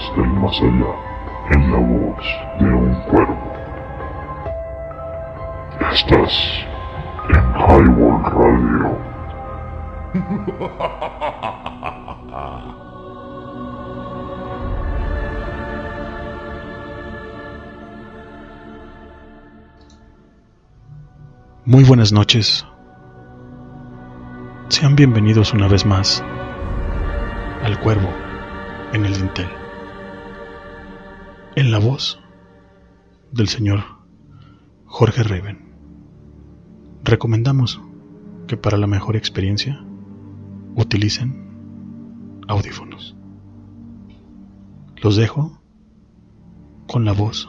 Del más allá en la voz de un cuervo. Estás en Highball Radio. Muy buenas noches. Sean bienvenidos una vez más al Cuervo en el Dintel. En la voz del señor Jorge Raven. Recomendamos que para la mejor experiencia utilicen audífonos. Los dejo con la voz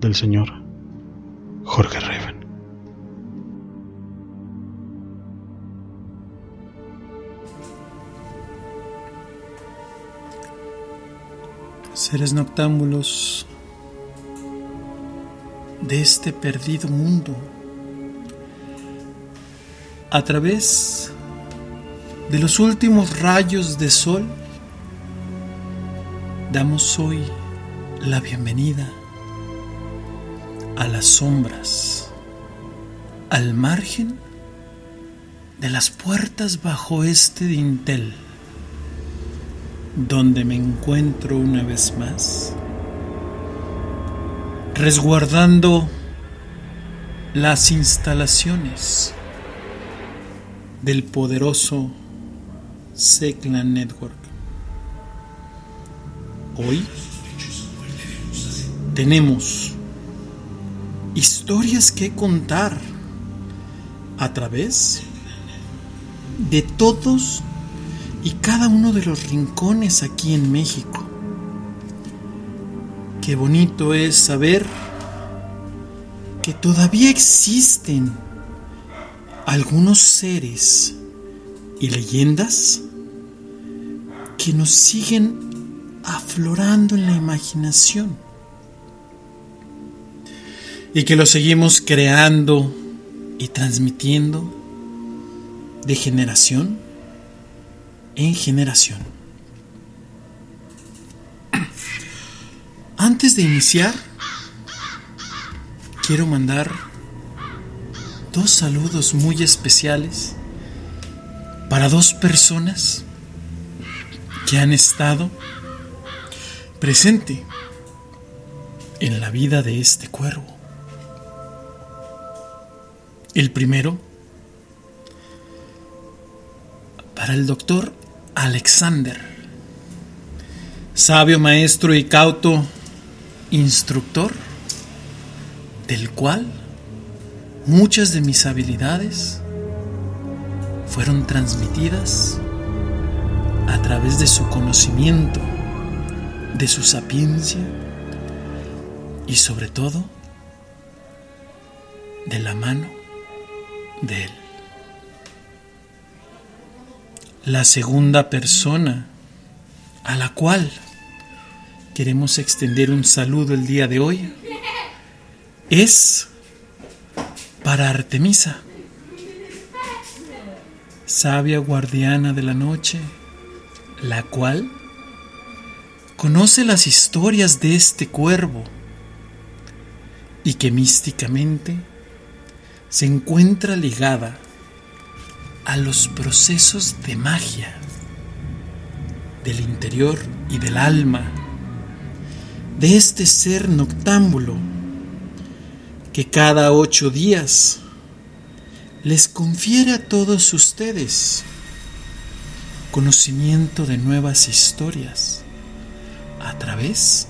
del señor Jorge Raven. Seres noctámbulos de este perdido mundo, a través de los últimos rayos de sol, damos hoy la bienvenida a las sombras, al margen de las puertas bajo este dintel donde me encuentro una vez más, resguardando las instalaciones del poderoso Seclan Network. Hoy tenemos historias que contar a través de todos y cada uno de los rincones aquí en México. Qué bonito es saber que todavía existen algunos seres y leyendas que nos siguen aflorando en la imaginación y que lo seguimos creando y transmitiendo de generación en generación. Antes de iniciar, quiero mandar dos saludos muy especiales para dos personas que han estado presente en la vida de este cuervo. El primero, para el doctor Alexander, sabio maestro y cauto instructor, del cual muchas de mis habilidades fueron transmitidas a través de su conocimiento, de su sapiencia y sobre todo de la mano de él la segunda persona a la cual queremos extender un saludo el día de hoy es para Artemisa, sabia guardiana de la noche, la cual conoce las historias de este cuervo y que místicamente se encuentra ligada a los procesos de magia del interior y del alma de este ser noctámbulo que cada ocho días les confiere a todos ustedes conocimiento de nuevas historias a través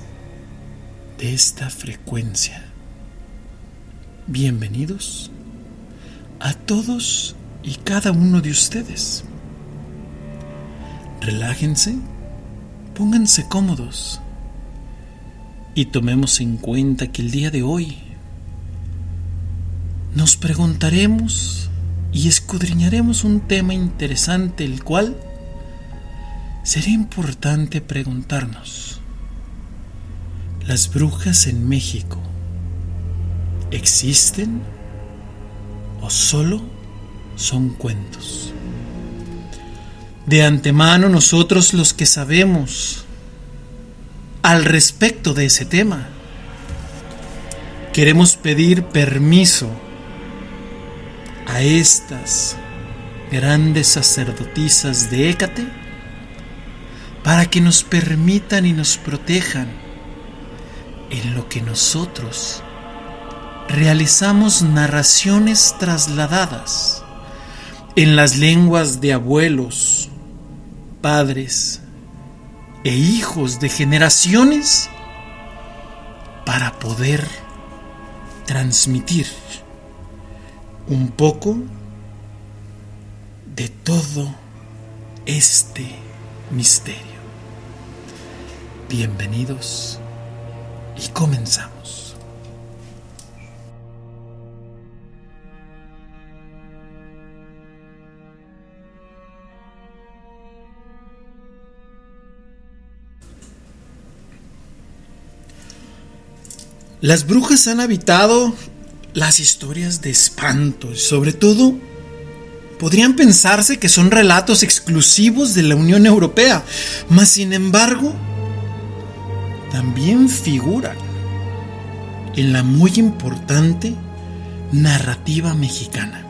de esta frecuencia. Bienvenidos a todos y cada uno de ustedes. Relájense, pónganse cómodos y tomemos en cuenta que el día de hoy nos preguntaremos y escudriñaremos un tema interesante el cual sería importante preguntarnos. ¿Las brujas en México existen o solo son cuentos. De antemano nosotros los que sabemos al respecto de ese tema. Queremos pedir permiso a estas grandes sacerdotisas de Hécate para que nos permitan y nos protejan en lo que nosotros realizamos narraciones trasladadas en las lenguas de abuelos, padres e hijos de generaciones para poder transmitir un poco de todo este misterio. Bienvenidos y comenzamos. Las brujas han habitado las historias de espanto y sobre todo podrían pensarse que son relatos exclusivos de la Unión Europea, mas sin embargo también figuran en la muy importante narrativa mexicana.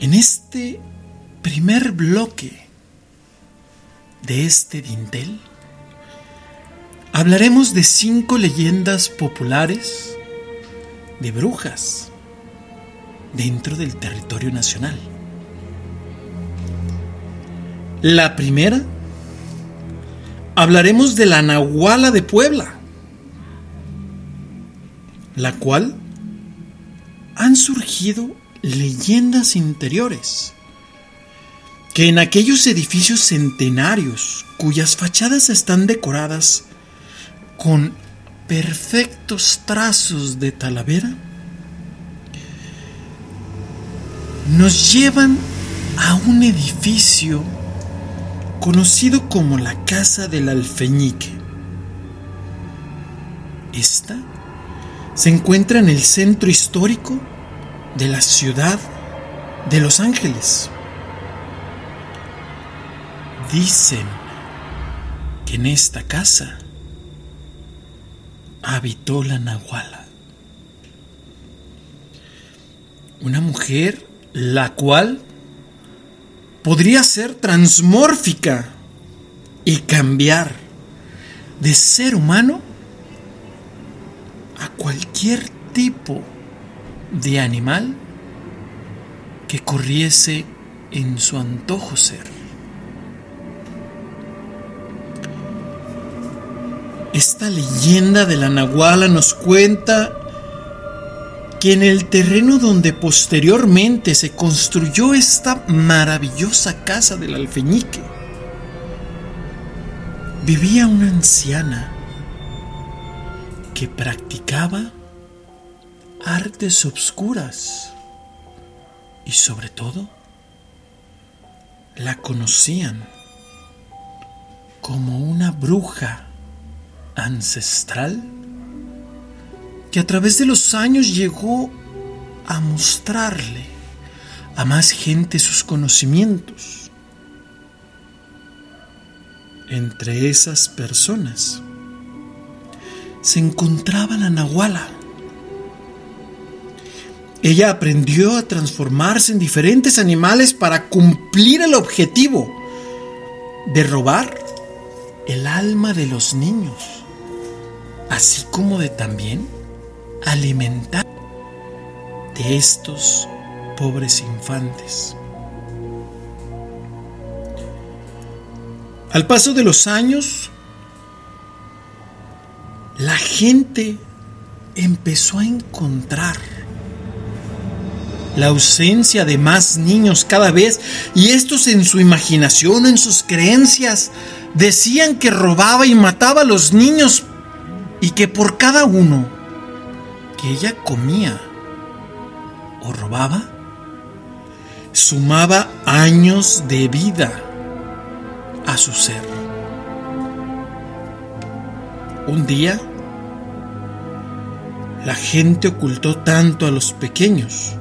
En este primer bloque de este dintel, hablaremos de cinco leyendas populares de brujas dentro del territorio nacional. La primera, hablaremos de la Nahuala de Puebla, la cual han surgido leyendas interiores que en aquellos edificios centenarios cuyas fachadas están decoradas con perfectos trazos de talavera, nos llevan a un edificio conocido como la Casa del Alfeñique. Esta se encuentra en el centro histórico de la ciudad de Los Ángeles. Dicen que en esta casa habitó la Nahuala. Una mujer la cual podría ser transmórfica y cambiar de ser humano a cualquier tipo de animal que corriese en su antojo ser. Esta leyenda de la Nahuala nos cuenta que en el terreno donde posteriormente se construyó esta maravillosa casa del alfeñique, vivía una anciana que practicaba artes obscuras y sobre todo la conocían como una bruja ancestral que a través de los años llegó a mostrarle a más gente sus conocimientos. Entre esas personas se encontraba la Nahuala. Ella aprendió a transformarse en diferentes animales para cumplir el objetivo de robar el alma de los niños, así como de también alimentar de estos pobres infantes. Al paso de los años, la gente empezó a encontrar la ausencia de más niños cada vez y estos en su imaginación, en sus creencias, decían que robaba y mataba a los niños y que por cada uno que ella comía o robaba, sumaba años de vida a su ser. Un día, la gente ocultó tanto a los pequeños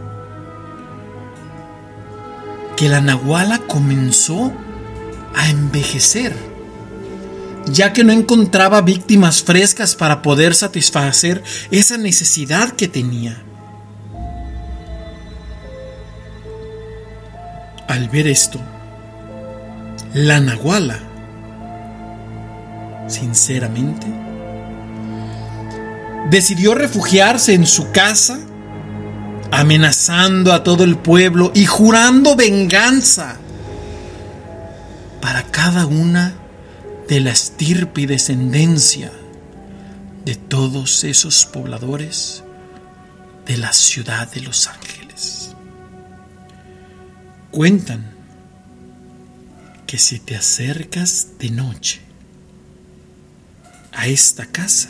que la nahuala comenzó a envejecer ya que no encontraba víctimas frescas para poder satisfacer esa necesidad que tenía. Al ver esto, la Nahuala, sinceramente, decidió refugiarse en su casa, amenazando a todo el pueblo y jurando venganza para cada una de la estirpe y descendencia de todos esos pobladores de la ciudad de Los Ángeles. Cuentan que si te acercas de noche a esta casa,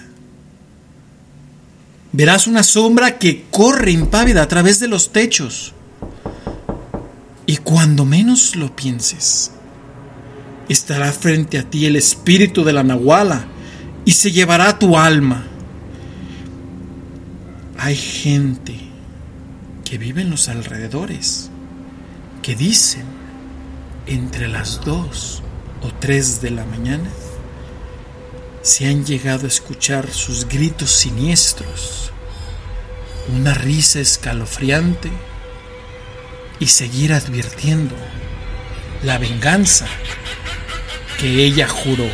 verás una sombra que corre impávida a través de los techos. Y cuando menos lo pienses, estará frente a ti el espíritu de la Nahuala y se llevará tu alma. Hay gente que vive en los alrededores que dicen entre las dos o tres de la mañana se han llegado a escuchar sus gritos siniestros, una risa escalofriante y seguir advirtiendo la venganza que ella juró.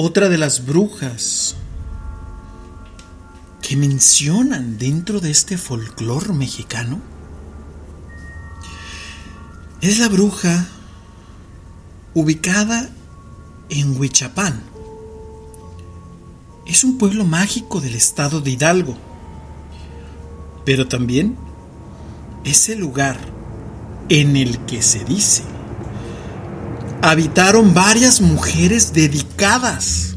Otra de las brujas que mencionan dentro de este folclore mexicano es la bruja ubicada en Huichapán. Es un pueblo mágico del estado de Hidalgo, pero también es el lugar en el que se dice habitaron varias mujeres dedicadas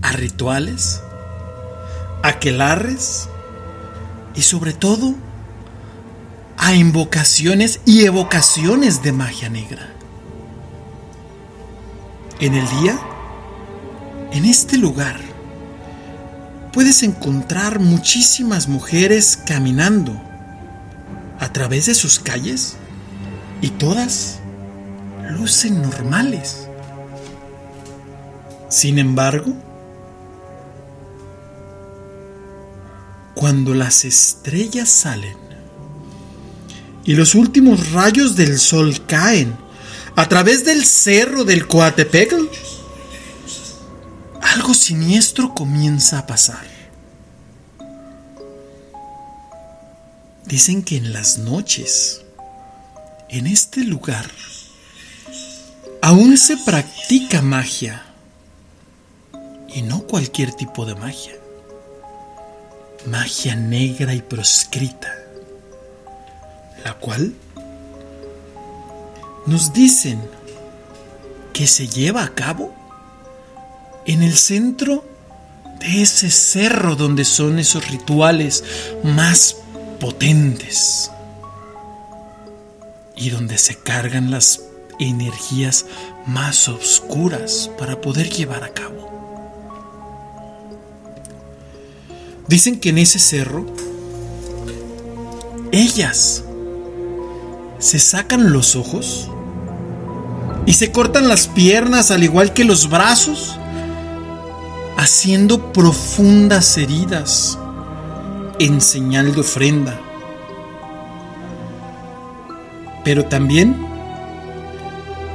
a rituales aquelarres y sobre todo a invocaciones y evocaciones de magia negra. En el día, en este lugar, puedes encontrar muchísimas mujeres caminando a través de sus calles y todas lucen normales. Sin embargo, cuando las estrellas salen y los últimos rayos del sol caen a través del cerro del Coatepecl, algo siniestro comienza a pasar. Dicen que en las noches, en este lugar, aún se practica magia. Y no cualquier tipo de magia magia negra y proscrita, la cual nos dicen que se lleva a cabo en el centro de ese cerro donde son esos rituales más potentes y donde se cargan las energías más oscuras para poder llevar a cabo. Dicen que en ese cerro, ellas se sacan los ojos y se cortan las piernas al igual que los brazos, haciendo profundas heridas en señal de ofrenda. Pero también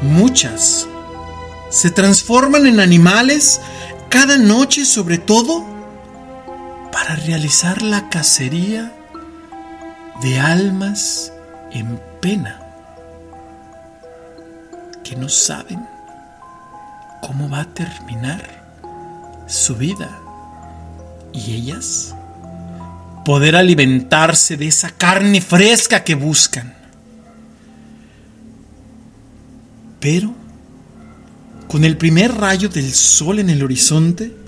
muchas se transforman en animales cada noche sobre todo para realizar la cacería de almas en pena que no saben cómo va a terminar su vida y ellas poder alimentarse de esa carne fresca que buscan. Pero con el primer rayo del sol en el horizonte,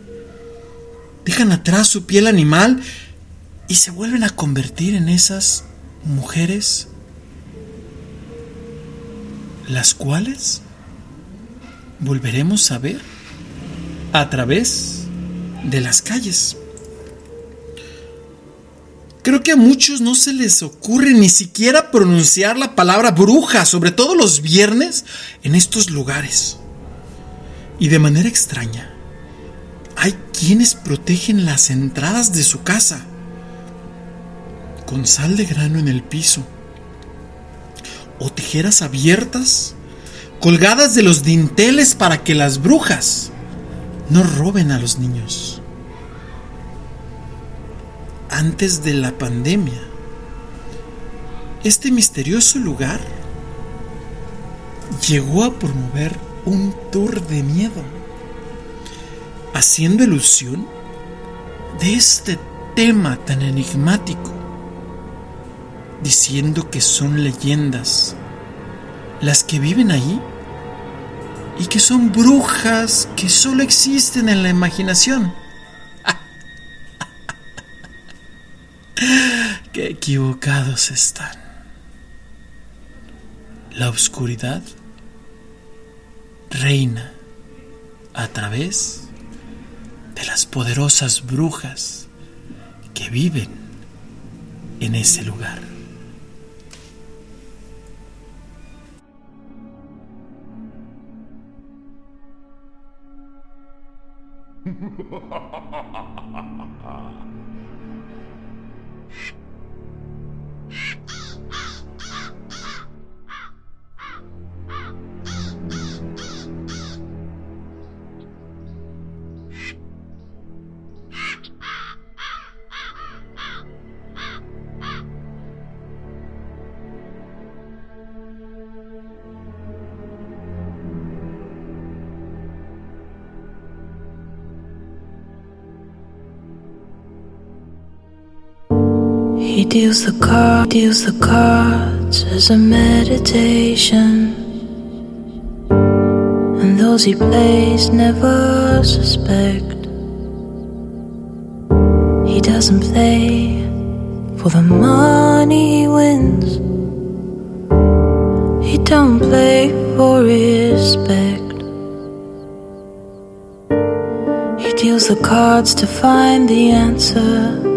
dejan atrás su piel animal y se vuelven a convertir en esas mujeres las cuales volveremos a ver a través de las calles. Creo que a muchos no se les ocurre ni siquiera pronunciar la palabra bruja, sobre todo los viernes, en estos lugares. Y de manera extraña, hay quienes protegen las entradas de su casa con sal de grano en el piso o tijeras abiertas colgadas de los dinteles para que las brujas no roben a los niños. Antes de la pandemia, este misterioso lugar llegó a promover un tour de miedo, haciendo ilusión de este tema tan enigmático, diciendo que son leyendas las que viven ahí y que son brujas que solo existen en la imaginación. Qué equivocados están. La oscuridad reina a través de las poderosas brujas que viven en ese lugar. deals the card, deals the cards as a meditation. And those he plays never suspect. He doesn't play for the money he wins. He don't play for respect. He deals the cards to find the answer.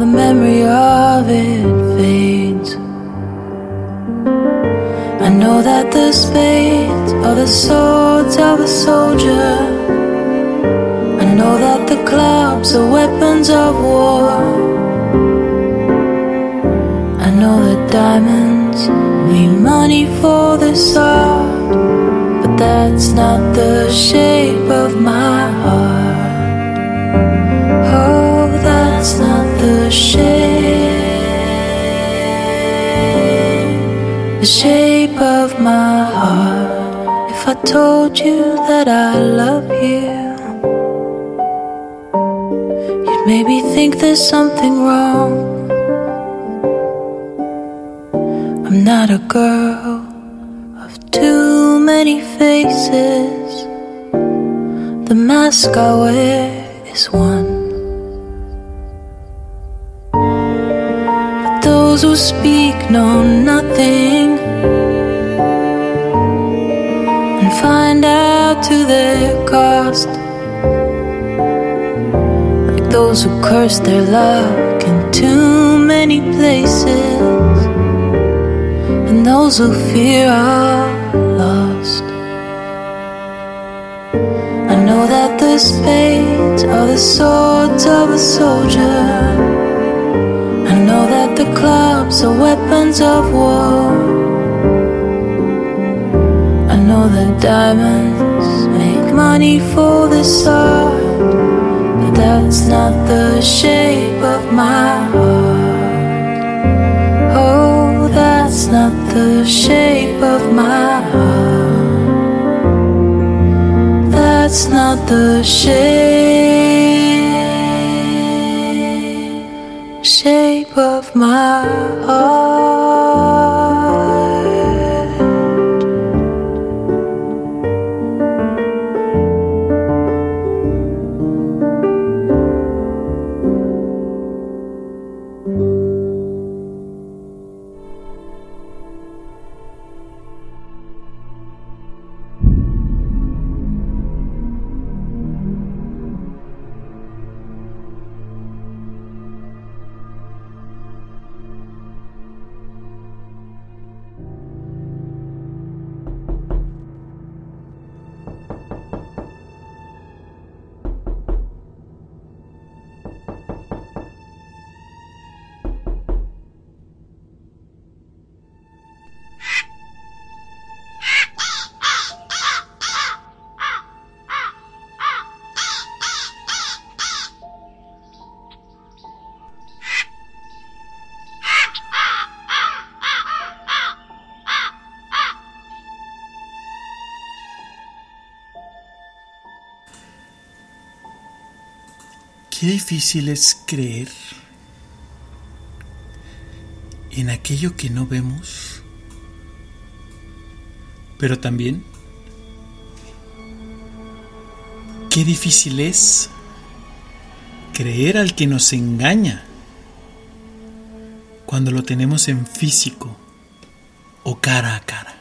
the memory of it fades. I know that the spades are the swords of a soldier. I know that the clubs are weapons of war. I know that diamonds mean money for the sword, but that's not the shape of my heart. Shape, the shape of my heart. If I told you that I love you, you'd maybe think there's something wrong. I'm not a girl of too many faces. The mask I wear is one. Speak know nothing and find out to their cost. Like those who curse their luck in too many places and those who fear are lost. I know that the spades are the swords of a soldier. The clubs are weapons of war. I know that diamonds make money for this art, but that's not the shape of my heart. Oh, that's not the shape of my heart. That's not the shape shape of my heart. Qué difícil es creer en aquello que no vemos, pero también qué difícil es creer al que nos engaña cuando lo tenemos en físico o cara a cara.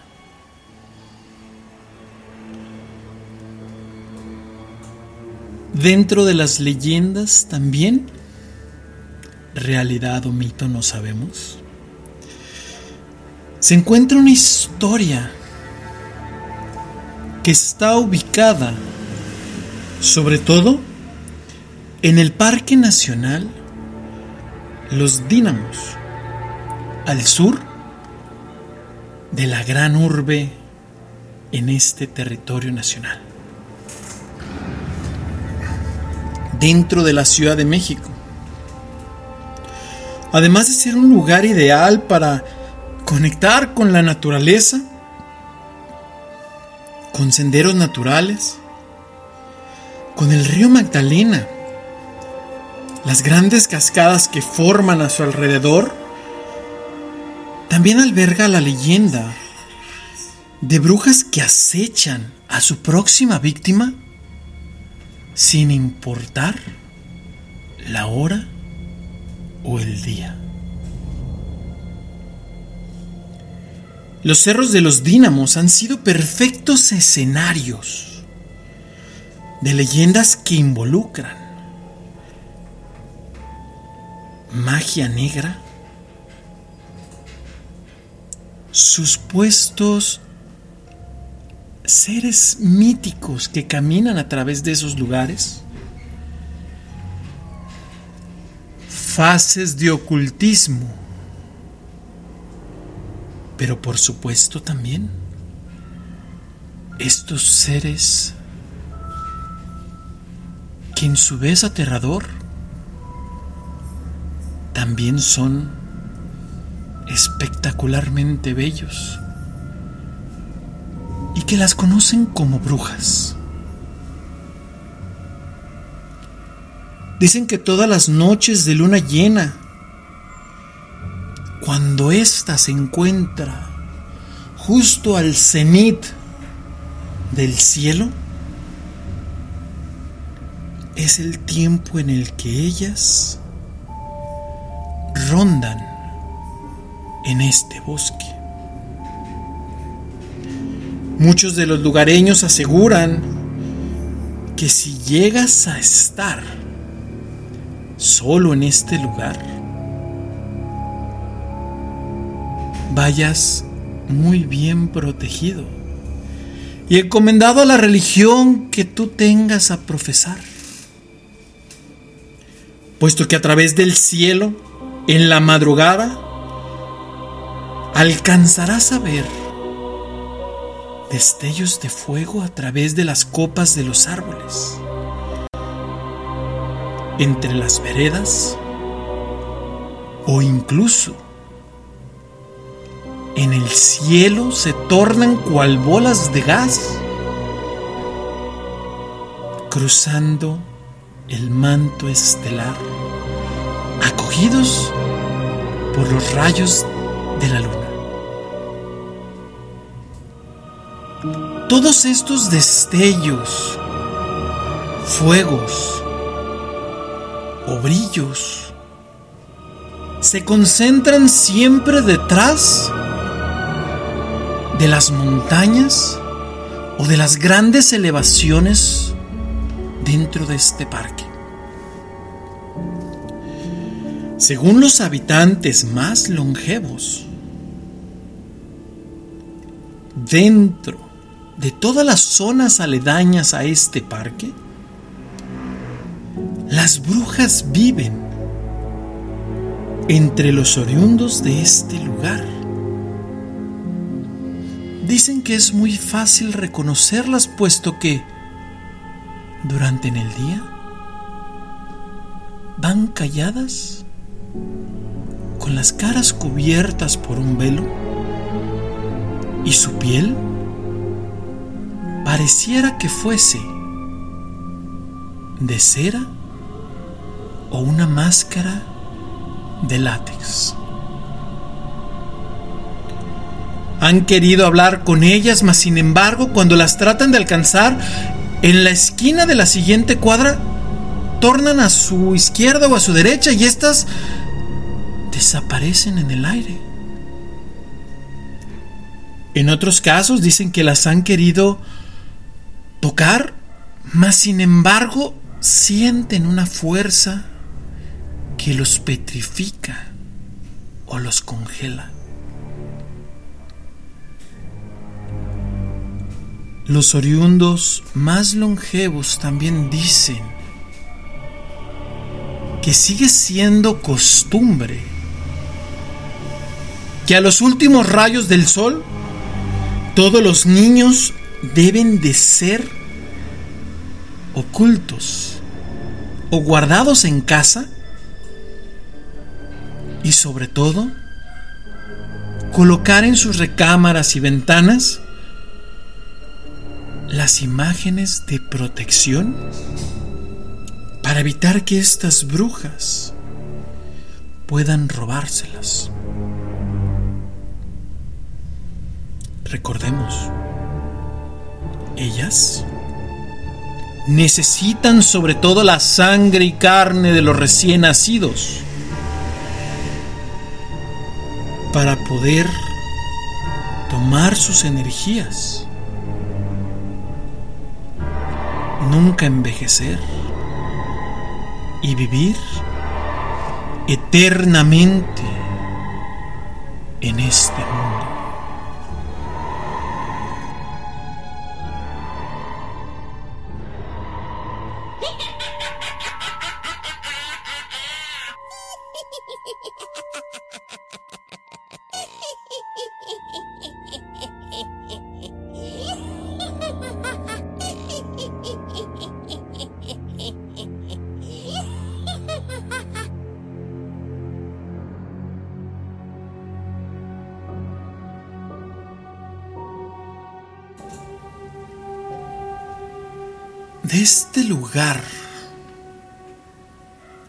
Dentro de las leyendas también, realidad o mito no sabemos, se encuentra una historia que está ubicada sobre todo en el Parque Nacional Los Dínamos, al sur de la gran urbe en este territorio nacional. Dentro de la Ciudad de México. Además de ser un lugar ideal para conectar con la naturaleza, con senderos naturales, con el río Magdalena, las grandes cascadas que forman a su alrededor, también alberga la leyenda de brujas que acechan a su próxima víctima sin importar la hora o el día. Los cerros de los dínamos han sido perfectos escenarios de leyendas que involucran magia negra, sus puestos seres míticos que caminan a través de esos lugares, fases de ocultismo, pero por supuesto también estos seres que en su vez aterrador también son espectacularmente bellos y que las conocen como brujas. Dicen que todas las noches de luna llena, cuando ésta se encuentra justo al cenit del cielo, es el tiempo en el que ellas rondan en este bosque. Muchos de los lugareños aseguran que si llegas a estar solo en este lugar, vayas muy bien protegido y encomendado a la religión que tú tengas a profesar. Puesto que a través del cielo, en la madrugada, alcanzarás a ver destellos de fuego a través de las copas de los árboles, entre las veredas o incluso en el cielo se tornan cual bolas de gas, cruzando el manto estelar, acogidos por los rayos de la luna. Todos estos destellos, fuegos o brillos se concentran siempre detrás de las montañas o de las grandes elevaciones dentro de este parque. Según los habitantes más longevos, dentro de todas las zonas aledañas a este parque, las brujas viven entre los oriundos de este lugar. Dicen que es muy fácil reconocerlas puesto que durante en el día van calladas con las caras cubiertas por un velo y su piel pareciera que fuese de cera o una máscara de látex. Han querido hablar con ellas, mas sin embargo, cuando las tratan de alcanzar, en la esquina de la siguiente cuadra, tornan a su izquierda o a su derecha y éstas desaparecen en el aire. En otros casos dicen que las han querido tocar, mas sin embargo sienten una fuerza que los petrifica o los congela. Los oriundos más longevos también dicen que sigue siendo costumbre que a los últimos rayos del sol todos los niños deben de ser ocultos o guardados en casa y sobre todo colocar en sus recámaras y ventanas las imágenes de protección para evitar que estas brujas puedan robárselas. Recordemos, ellas necesitan sobre todo la sangre y carne de los recién nacidos para poder tomar sus energías nunca envejecer y vivir eternamente en este mundo.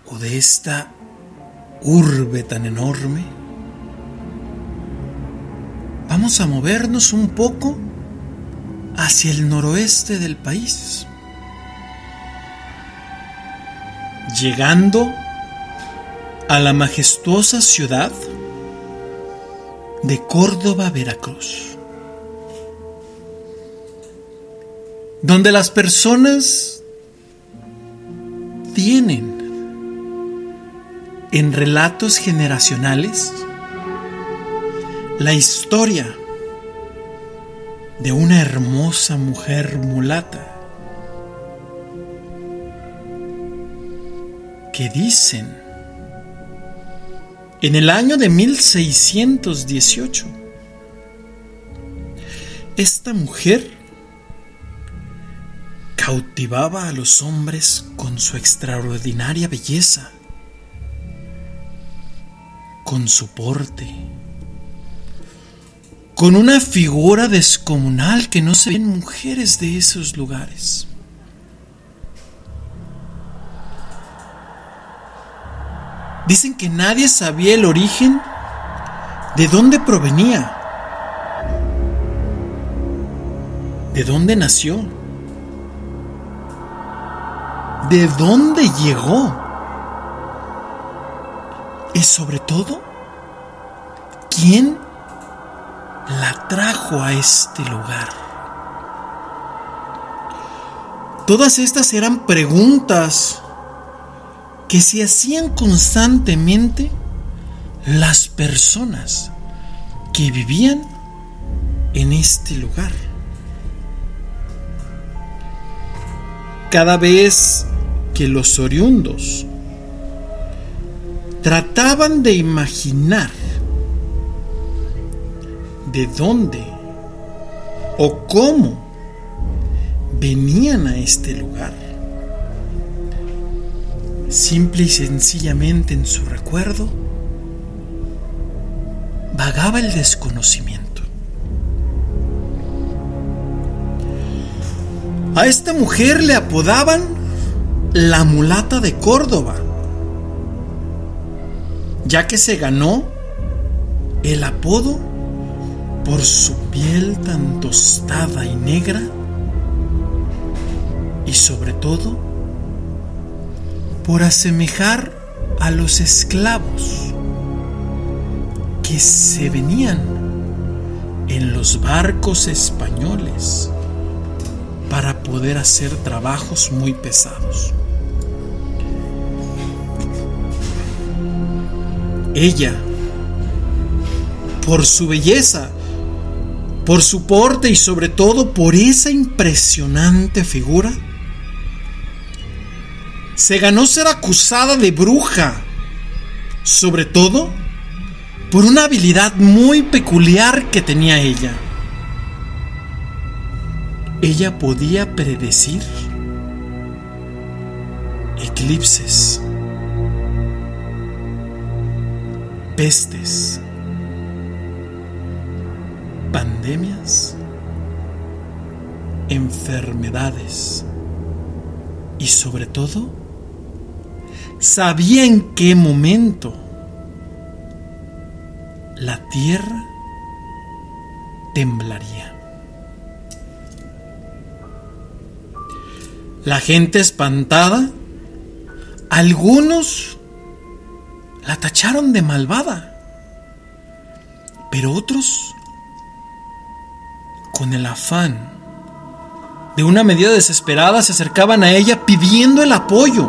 O de esta urbe tan enorme, vamos a movernos un poco hacia el noroeste del país, llegando a la majestuosa ciudad de Córdoba, Veracruz. donde las personas tienen en relatos generacionales la historia de una hermosa mujer mulata que dicen en el año de 1618 esta mujer cautivaba a los hombres con su extraordinaria belleza, con su porte, con una figura descomunal que no se ven mujeres de esos lugares. Dicen que nadie sabía el origen de dónde provenía, de dónde nació, de dónde llegó y sobre todo, quién la trajo a este lugar? Todas estas eran preguntas que se hacían constantemente las personas que vivían en este lugar. Cada vez que los oriundos trataban de imaginar de dónde o cómo venían a este lugar. Simple y sencillamente en su recuerdo vagaba el desconocimiento. A esta mujer le apodaban la mulata de Córdoba, ya que se ganó el apodo por su piel tan tostada y negra y sobre todo por asemejar a los esclavos que se venían en los barcos españoles para poder hacer trabajos muy pesados. Ella, por su belleza, por su porte y sobre todo por esa impresionante figura, se ganó ser acusada de bruja, sobre todo por una habilidad muy peculiar que tenía ella. Ella podía predecir eclipses, pestes, pandemias, enfermedades y sobre todo sabía en qué momento la tierra temblaría. La gente espantada, algunos la tacharon de malvada, pero otros con el afán de una medida desesperada se acercaban a ella pidiendo el apoyo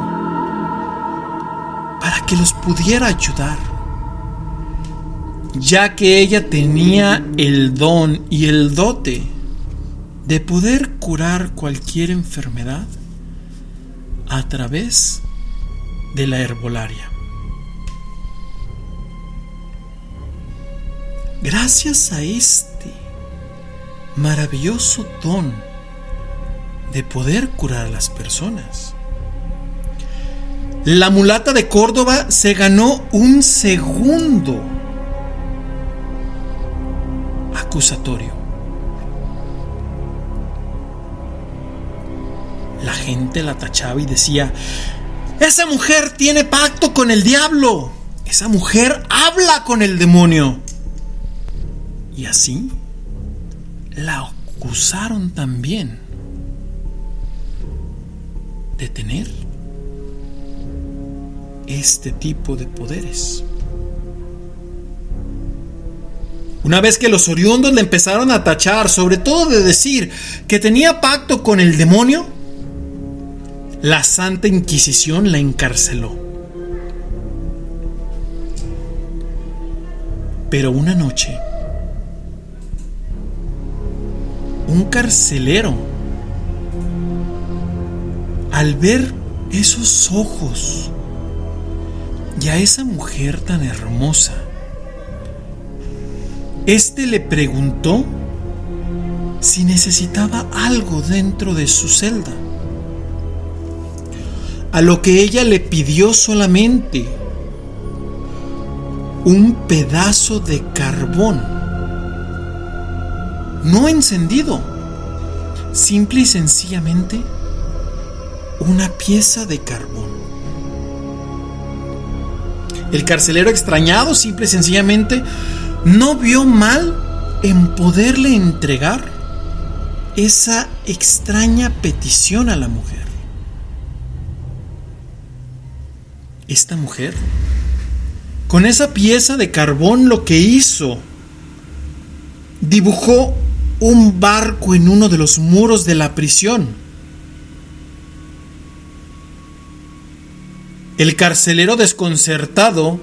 para que los pudiera ayudar, ya que ella tenía el don y el dote de poder curar cualquier enfermedad a través de la herbolaria. Gracias a este maravilloso don de poder curar a las personas. La mulata de Córdoba se ganó un segundo acusatorio. La gente la tachaba y decía, esa mujer tiene pacto con el diablo, esa mujer habla con el demonio. Y así la acusaron también de tener este tipo de poderes. Una vez que los oriundos le empezaron a tachar, sobre todo de decir que tenía pacto con el demonio, la Santa Inquisición la encarceló. Pero una noche, un carcelero, al ver esos ojos y a esa mujer tan hermosa, este le preguntó si necesitaba algo dentro de su celda. A lo que ella le pidió solamente un pedazo de carbón, no encendido, simple y sencillamente una pieza de carbón. El carcelero extrañado, simple y sencillamente, no vio mal en poderle entregar esa extraña petición a la mujer. Esta mujer, con esa pieza de carbón, lo que hizo, dibujó un barco en uno de los muros de la prisión. El carcelero desconcertado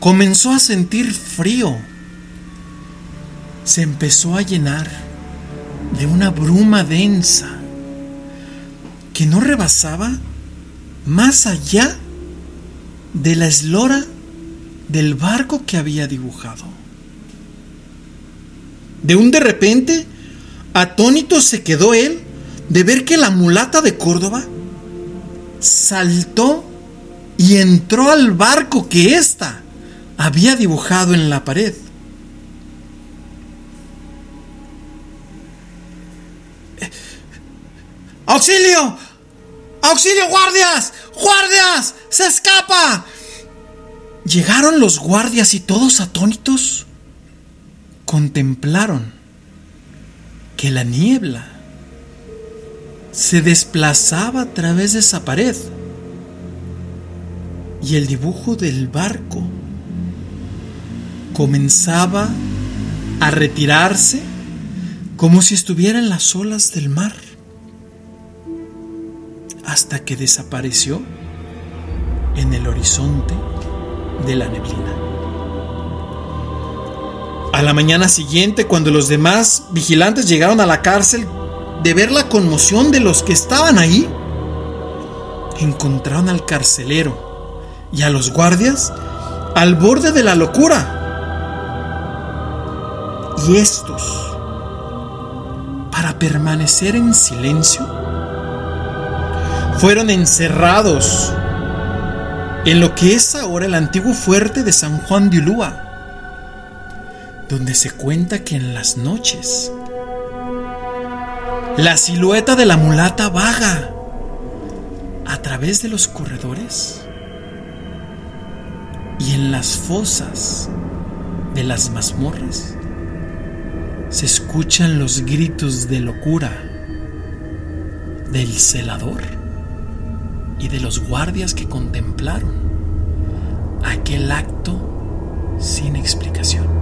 comenzó a sentir frío. Se empezó a llenar de una bruma densa que no rebasaba más allá de la eslora del barco que había dibujado. De un de repente, atónito se quedó él de ver que la mulata de Córdoba saltó y entró al barco que ésta había dibujado en la pared. ¡Auxilio! ¡Auxilio, guardias! ¡Guardias! ¡Se escapa! Llegaron los guardias y todos atónitos contemplaron que la niebla se desplazaba a través de esa pared y el dibujo del barco comenzaba a retirarse como si estuviera en las olas del mar hasta que desapareció en el horizonte de la neblina. A la mañana siguiente, cuando los demás vigilantes llegaron a la cárcel, de ver la conmoción de los que estaban ahí, encontraron al carcelero y a los guardias al borde de la locura. Y estos, para permanecer en silencio, fueron encerrados en lo que es ahora el antiguo fuerte de San Juan de Ulúa, donde se cuenta que en las noches la silueta de la mulata vaga a través de los corredores y en las fosas de las mazmorras se escuchan los gritos de locura del celador y de los guardias que contemplaron aquel acto sin explicación.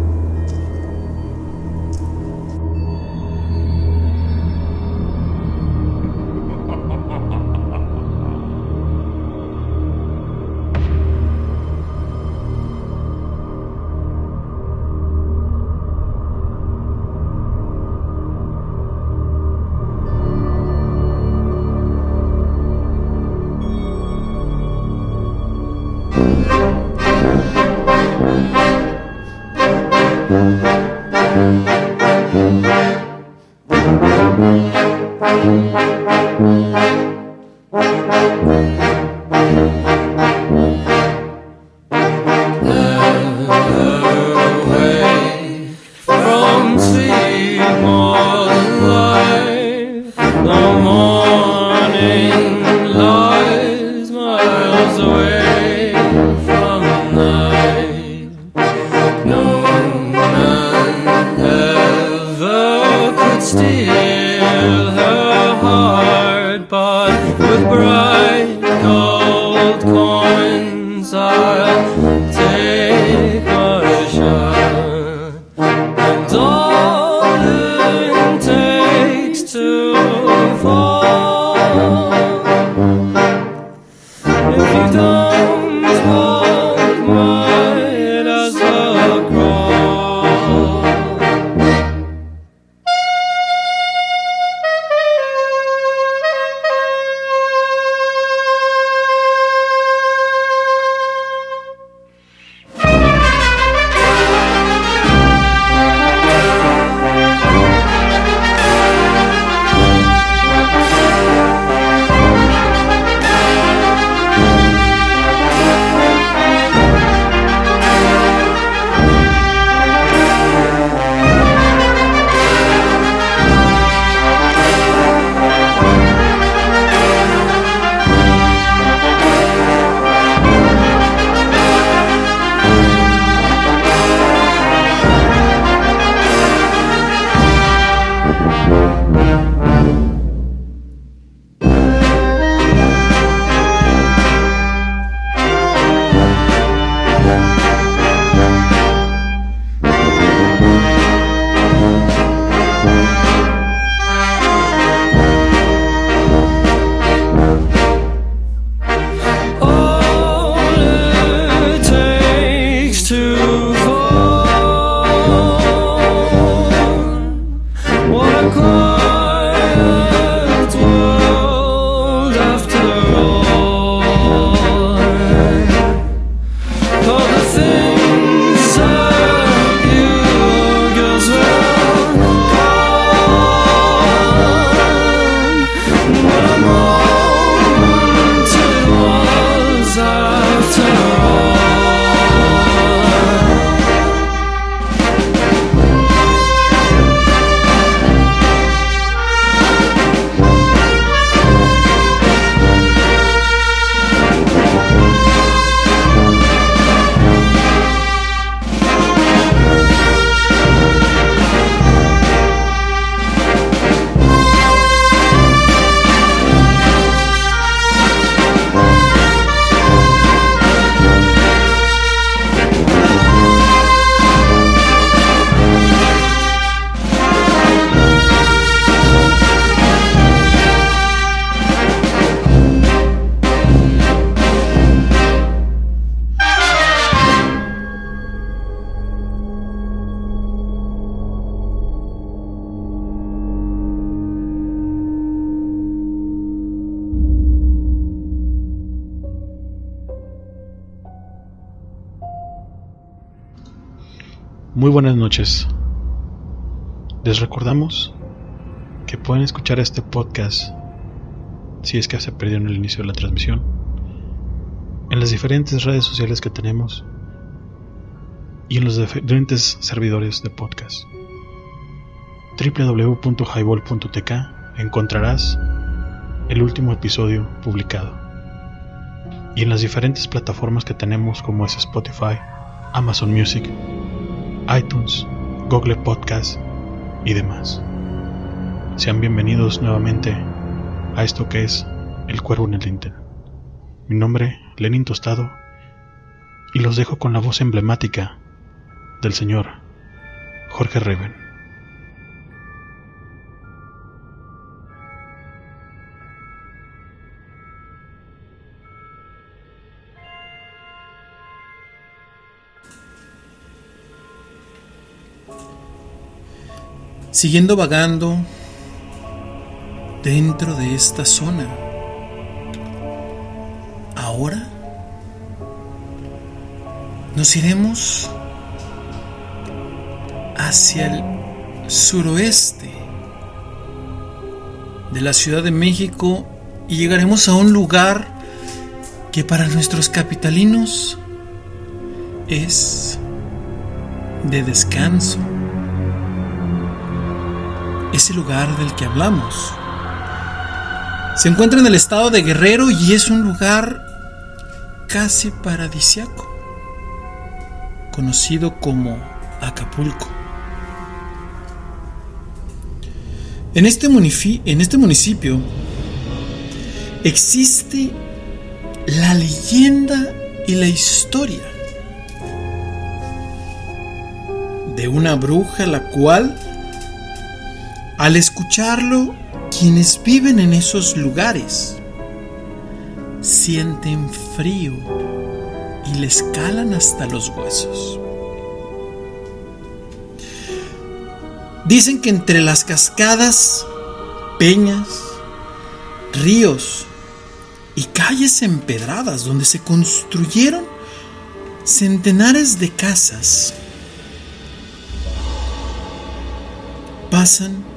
Muy buenas noches. Les recordamos que pueden escuchar este podcast si es que se perdieron el inicio de la transmisión en las diferentes redes sociales que tenemos y en los diferentes servidores de podcast. www.highball.tk encontrarás el último episodio publicado. Y en las diferentes plataformas que tenemos como es Spotify, Amazon Music, iTunes, Google Podcast y demás. Sean bienvenidos nuevamente a esto que es El Cuervo en el Dintel. Mi nombre, Lenin Tostado, y los dejo con la voz emblemática del señor Jorge Reven. Siguiendo vagando dentro de esta zona. Ahora nos iremos hacia el suroeste de la Ciudad de México y llegaremos a un lugar que para nuestros capitalinos es de descanso. Ese lugar del que hablamos se encuentra en el estado de Guerrero y es un lugar casi paradisiaco, conocido como Acapulco. En este, en este municipio existe la leyenda y la historia de una bruja la cual al escucharlo quienes viven en esos lugares sienten frío y les calan hasta los huesos. Dicen que entre las cascadas, peñas, ríos y calles empedradas donde se construyeron centenares de casas, pasan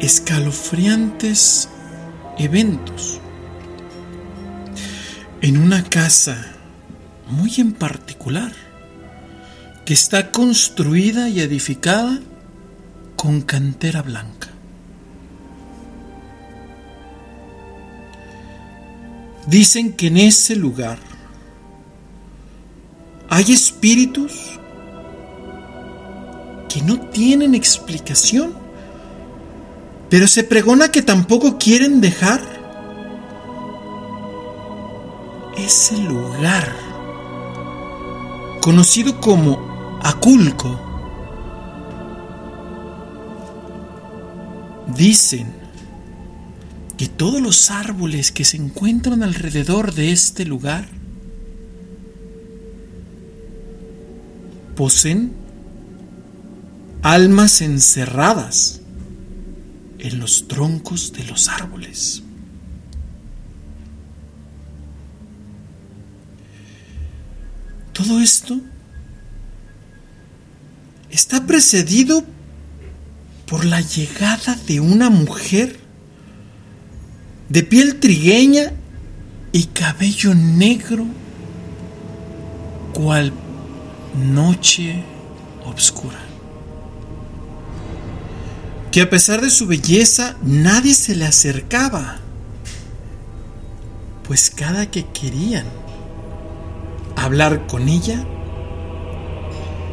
escalofriantes eventos. En una casa muy en particular, que está construida y edificada con cantera blanca. Dicen que en ese lugar hay espíritus que no tienen explicación pero se pregona que tampoco quieren dejar ese lugar conocido como Aculco. Dicen que todos los árboles que se encuentran alrededor de este lugar poseen almas encerradas en los troncos de los árboles. Todo esto está precedido por la llegada de una mujer de piel trigueña y cabello negro, cual noche obscura que a pesar de su belleza nadie se le acercaba, pues cada que querían hablar con ella,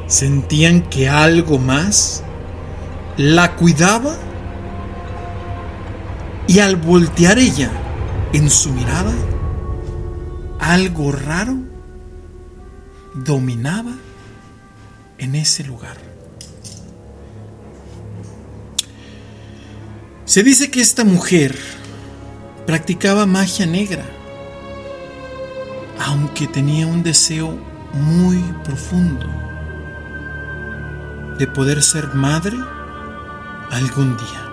sentían que algo más la cuidaba y al voltear ella en su mirada, algo raro dominaba en ese lugar. Se dice que esta mujer practicaba magia negra, aunque tenía un deseo muy profundo de poder ser madre algún día.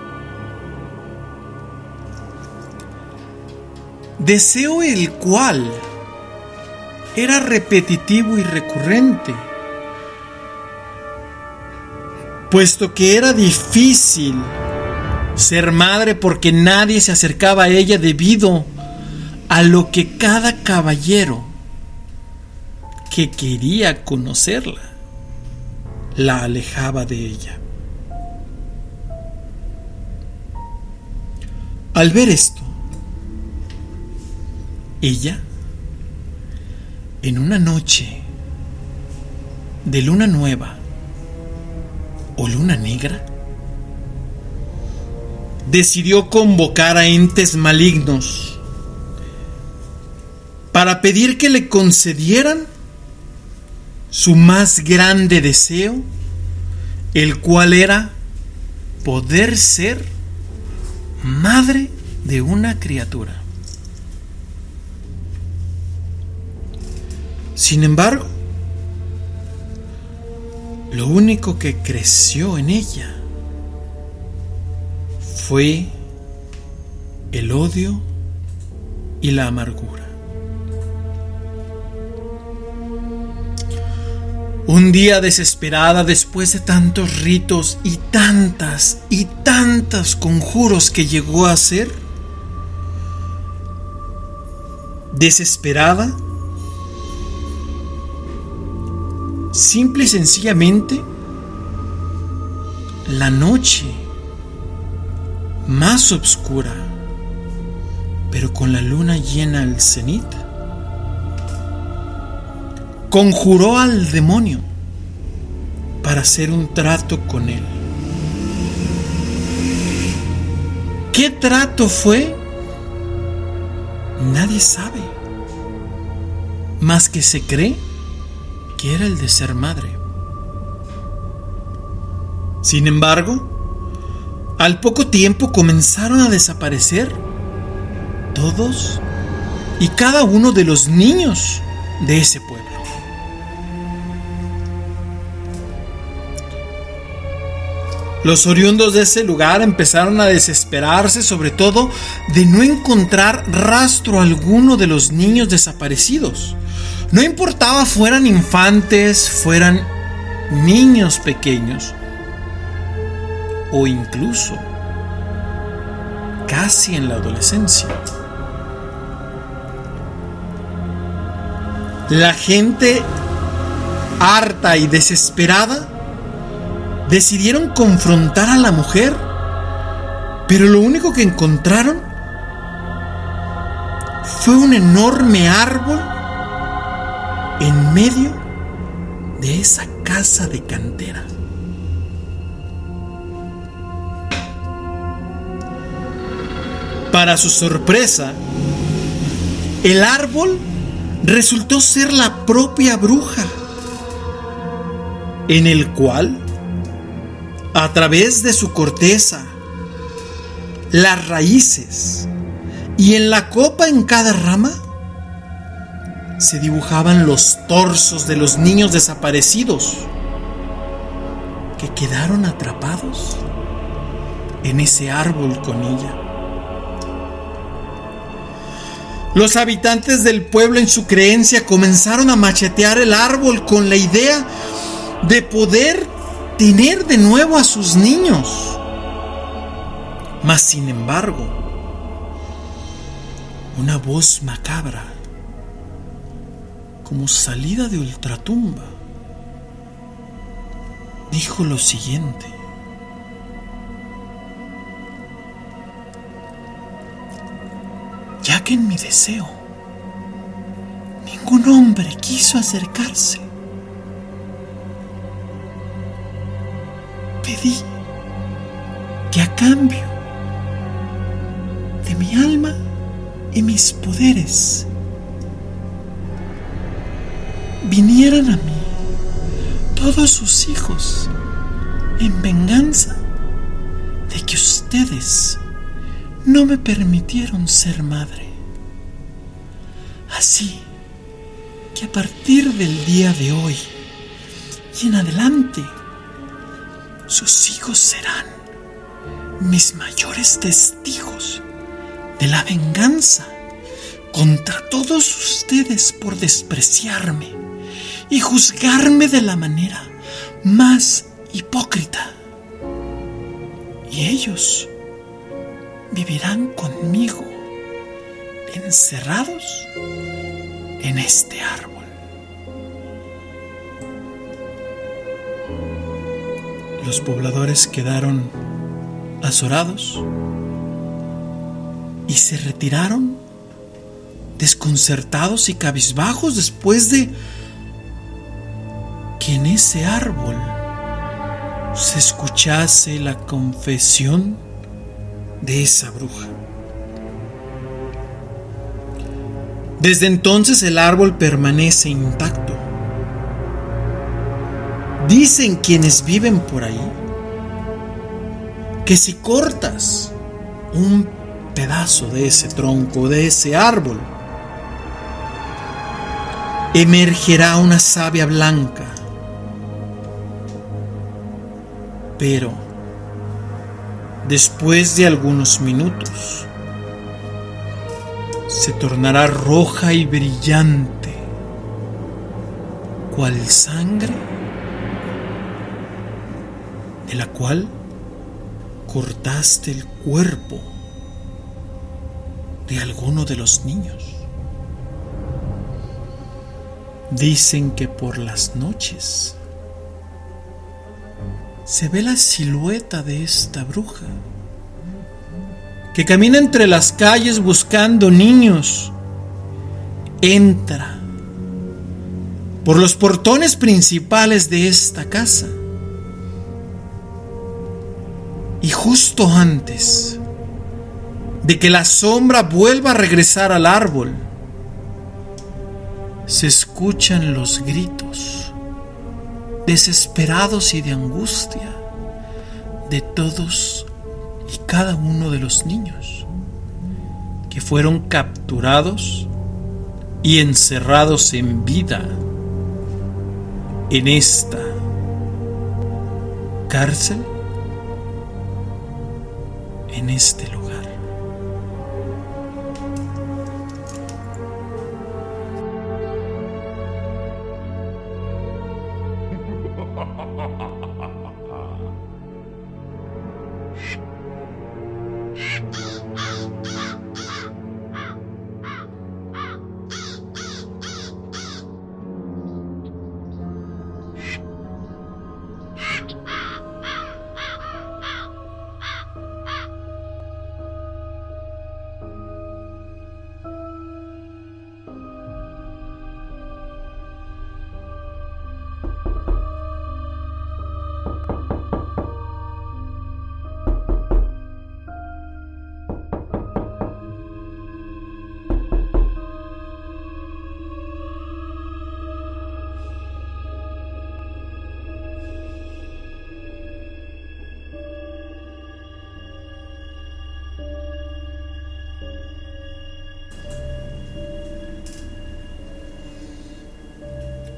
Deseo el cual era repetitivo y recurrente, puesto que era difícil ser madre porque nadie se acercaba a ella debido a lo que cada caballero que quería conocerla la alejaba de ella. Al ver esto, ella, en una noche de luna nueva o luna negra, decidió convocar a entes malignos para pedir que le concedieran su más grande deseo, el cual era poder ser madre de una criatura. Sin embargo, lo único que creció en ella fue el odio y la amargura. Un día desesperada después de tantos ritos y tantas y tantas conjuros que llegó a hacer, desesperada, simple y sencillamente, la noche más oscura, pero con la luna llena al cenit, conjuró al demonio para hacer un trato con él. ¿Qué trato fue? Nadie sabe, más que se cree que era el de ser madre. Sin embargo, al poco tiempo comenzaron a desaparecer todos y cada uno de los niños de ese pueblo. Los oriundos de ese lugar empezaron a desesperarse sobre todo de no encontrar rastro alguno de los niños desaparecidos. No importaba fueran infantes, fueran niños pequeños o incluso casi en la adolescencia. La gente harta y desesperada decidieron confrontar a la mujer, pero lo único que encontraron fue un enorme árbol en medio de esa casa de cantera. Para su sorpresa, el árbol resultó ser la propia bruja, en el cual a través de su corteza, las raíces y en la copa en cada rama se dibujaban los torsos de los niños desaparecidos que quedaron atrapados en ese árbol con ella. Los habitantes del pueblo en su creencia comenzaron a machetear el árbol con la idea de poder tener de nuevo a sus niños. Mas sin embargo, una voz macabra, como salida de ultratumba, dijo lo siguiente. Ya que en mi deseo ningún hombre quiso acercarse, pedí que a cambio de mi alma y mis poderes vinieran a mí todos sus hijos en venganza de que ustedes no me permitieron ser madre. Así que a partir del día de hoy y en adelante, sus hijos serán mis mayores testigos de la venganza contra todos ustedes por despreciarme y juzgarme de la manera más hipócrita. Y ellos vivirán conmigo, encerrados en este árbol. Los pobladores quedaron azorados y se retiraron desconcertados y cabizbajos después de que en ese árbol se escuchase la confesión de esa bruja. Desde entonces el árbol permanece intacto. Dicen quienes viven por ahí que si cortas un pedazo de ese tronco, de ese árbol, emergerá una savia blanca. Pero, después de algunos minutos, se tornará roja y brillante, cual sangre de la cual cortaste el cuerpo de alguno de los niños. Dicen que por las noches se ve la silueta de esta bruja que camina entre las calles buscando niños. Entra por los portones principales de esta casa. Y justo antes de que la sombra vuelva a regresar al árbol, se escuchan los gritos desesperados y de angustia de todos y cada uno de los niños que fueron capturados y encerrados en vida en esta cárcel, en este lugar.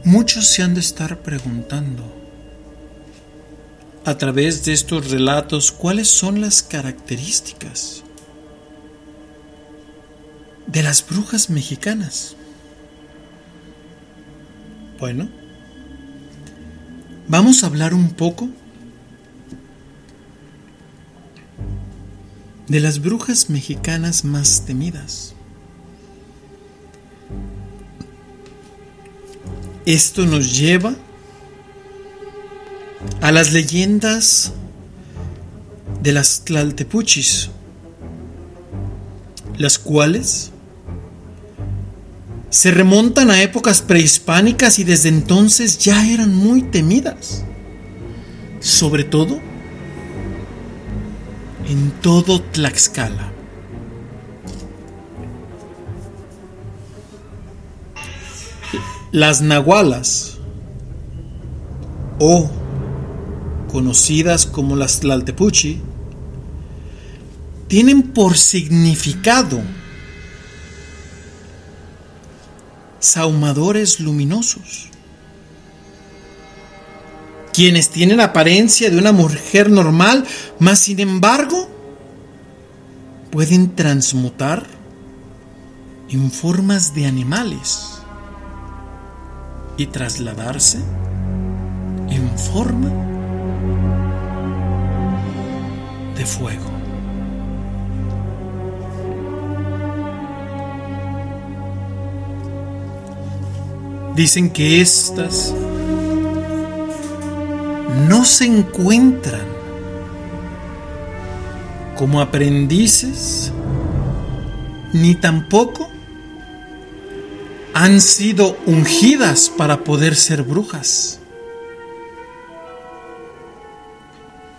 Muchos se han de estar preguntando a través de estos relatos cuáles son las características de las brujas mexicanas. Bueno, vamos a hablar un poco de las brujas mexicanas más temidas. Esto nos lleva a las leyendas de las Tlaltepuchis, las cuales se remontan a épocas prehispánicas y desde entonces ya eran muy temidas, sobre todo en todo Tlaxcala. Las nahualas, o conocidas como las Tlaltepuchi, tienen por significado saumadores luminosos, quienes tienen apariencia de una mujer normal, mas sin embargo pueden transmutar en formas de animales y trasladarse en forma de fuego. Dicen que estas no se encuentran como aprendices, ni tampoco han sido ungidas para poder ser brujas.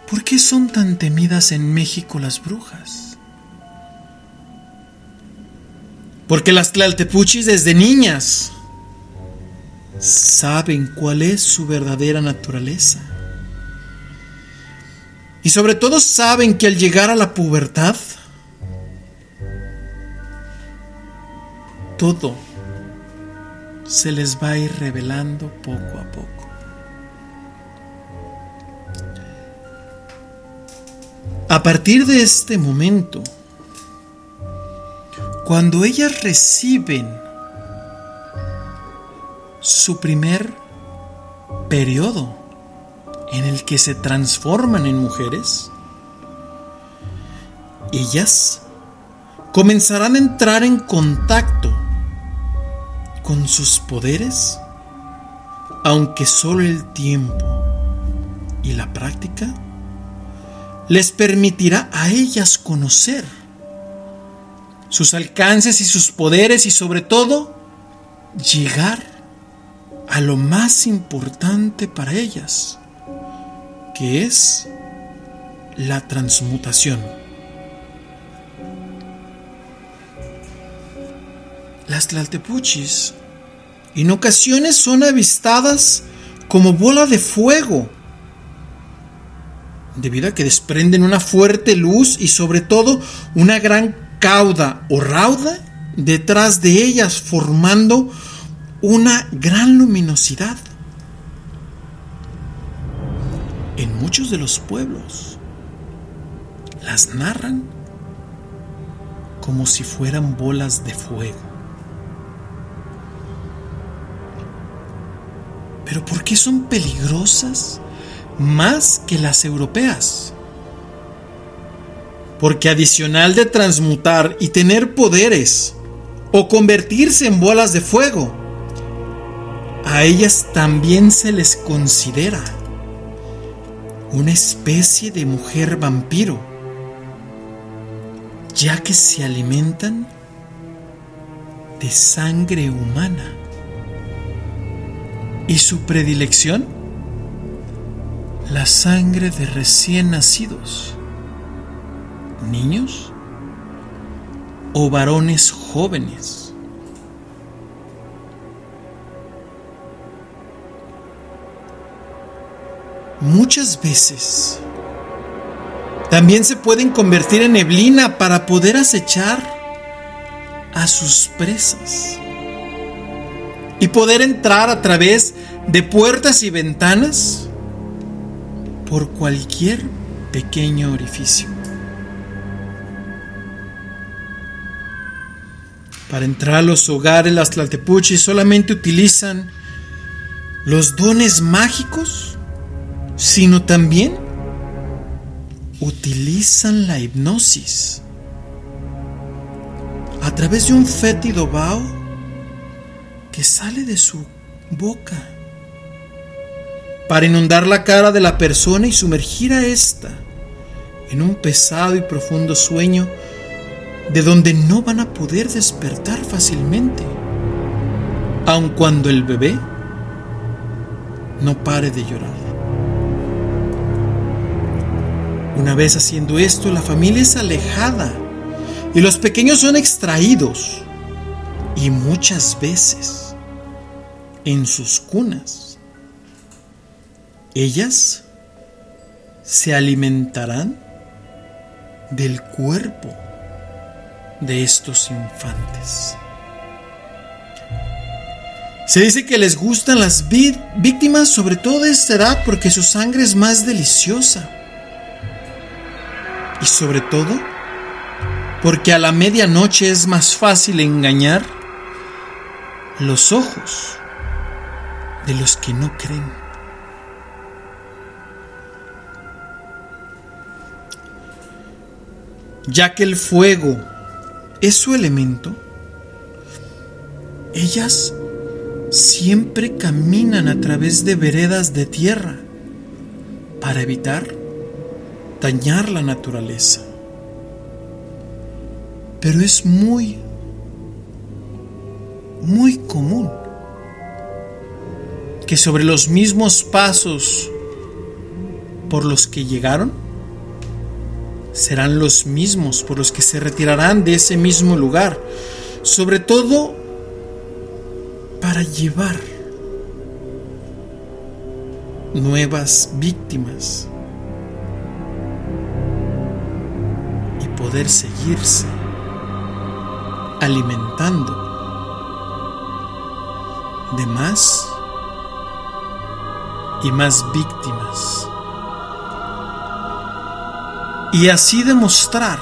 ¿Por qué son tan temidas en México las brujas? Porque las tlaltepuchis desde niñas saben cuál es su verdadera naturaleza. Y sobre todo saben que al llegar a la pubertad, todo se les va a ir revelando poco a poco. A partir de este momento, cuando ellas reciben su primer periodo en el que se transforman en mujeres, ellas comenzarán a entrar en contacto con sus poderes, aunque solo el tiempo y la práctica les permitirá a ellas conocer sus alcances y sus poderes y sobre todo llegar a lo más importante para ellas, que es la transmutación. Las tlaltepuchis en ocasiones son avistadas como bola de fuego, debido a que desprenden una fuerte luz y sobre todo una gran cauda o rauda detrás de ellas, formando una gran luminosidad. En muchos de los pueblos las narran como si fueran bolas de fuego. Pero ¿por qué son peligrosas más que las europeas? Porque adicional de transmutar y tener poderes o convertirse en bolas de fuego, a ellas también se les considera una especie de mujer vampiro, ya que se alimentan de sangre humana. Y su predilección, la sangre de recién nacidos, niños o varones jóvenes. muchas veces también se pueden convertir en neblina para poder acechar a sus presas y poder entrar a través de puertas y ventanas por cualquier pequeño orificio. Para entrar a los hogares, las tlaltepuchis solamente utilizan los dones mágicos sino también utilizan la hipnosis a través de un fétido vaho que sale de su boca para inundar la cara de la persona y sumergir a ésta en un pesado y profundo sueño de donde no van a poder despertar fácilmente, aun cuando el bebé no pare de llorar. Una vez haciendo esto, la familia es alejada y los pequeños son extraídos. Y muchas veces, en sus cunas, ellas se alimentarán del cuerpo de estos infantes. Se dice que les gustan las víctimas, sobre todo de esta edad, porque su sangre es más deliciosa. Y sobre todo porque a la medianoche es más fácil engañar los ojos de los que no creen. Ya que el fuego es su elemento, ellas siempre caminan a través de veredas de tierra para evitar dañar la naturaleza. Pero es muy, muy común que sobre los mismos pasos por los que llegaron, serán los mismos por los que se retirarán de ese mismo lugar, sobre todo para llevar nuevas víctimas y poder seguirse alimentando de más y más víctimas y así demostrar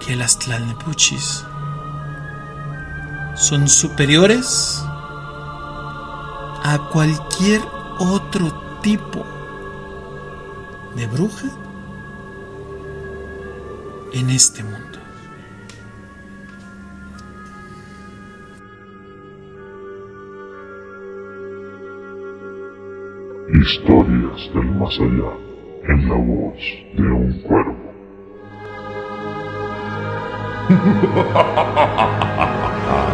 que las Tlalnepuchis son superiores a cualquier otro tipo de bruja en este mundo. Historias del más allá en la voz de un cuervo.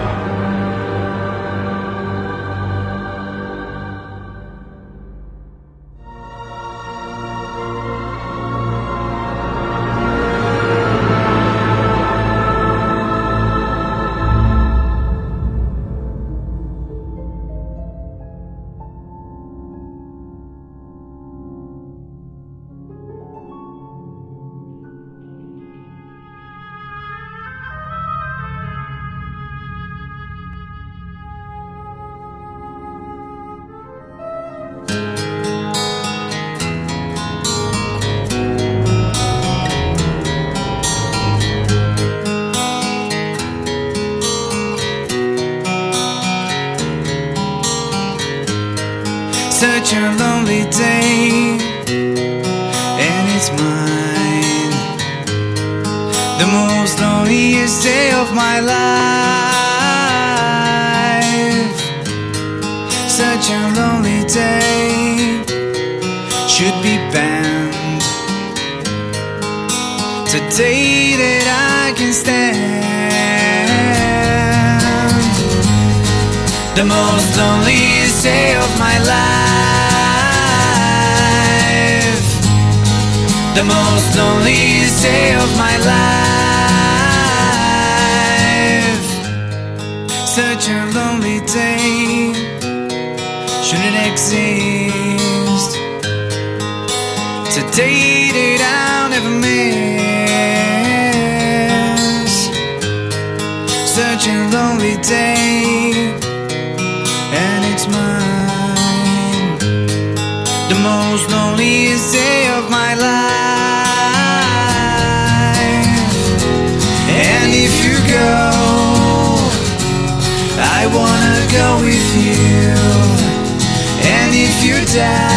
should be banned. Today that I can stand. The most loneliest day of my life. The most loneliest day of my life. Such a lonely day shouldn't exist. That I'll never miss. Such a lonely day and it's mine. The most loneliest day of my life. And if you go, I wanna go with you. And if you die,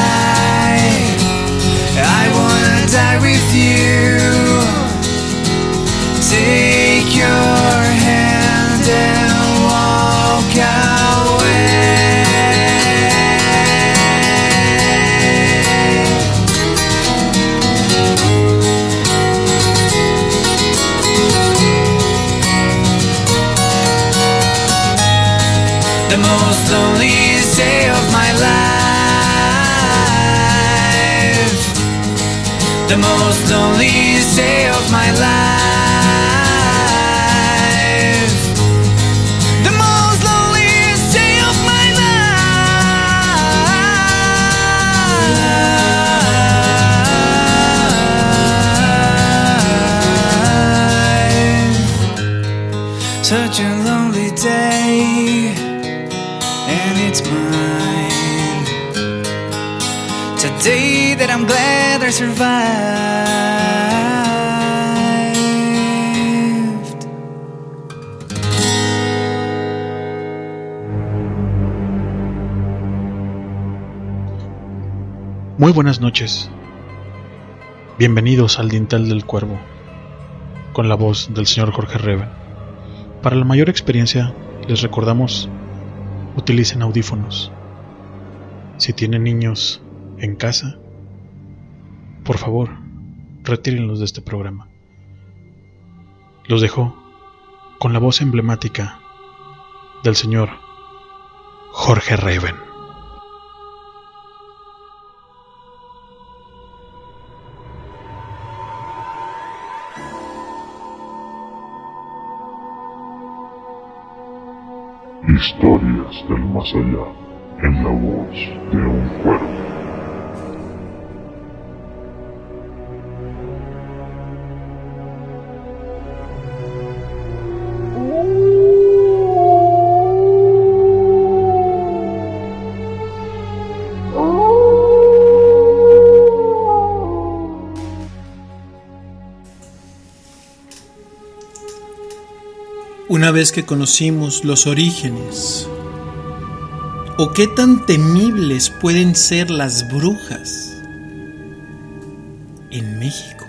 most loneliest day of my life. The most loneliest day of my life. Such a lonely day, and it's mine. Today that I'm glad I survived. Muy buenas noches. Bienvenidos al Dintel del Cuervo, con la voz del señor Jorge Reven. Para la mayor experiencia, les recordamos, utilicen audífonos. Si tienen niños en casa, por favor, retírenlos de este programa. Los dejo con la voz emblemática del señor Jorge Reven. Historias del más allá en la voz de un cuervo. Vez que conocimos los orígenes, o qué tan temibles pueden ser las brujas en México,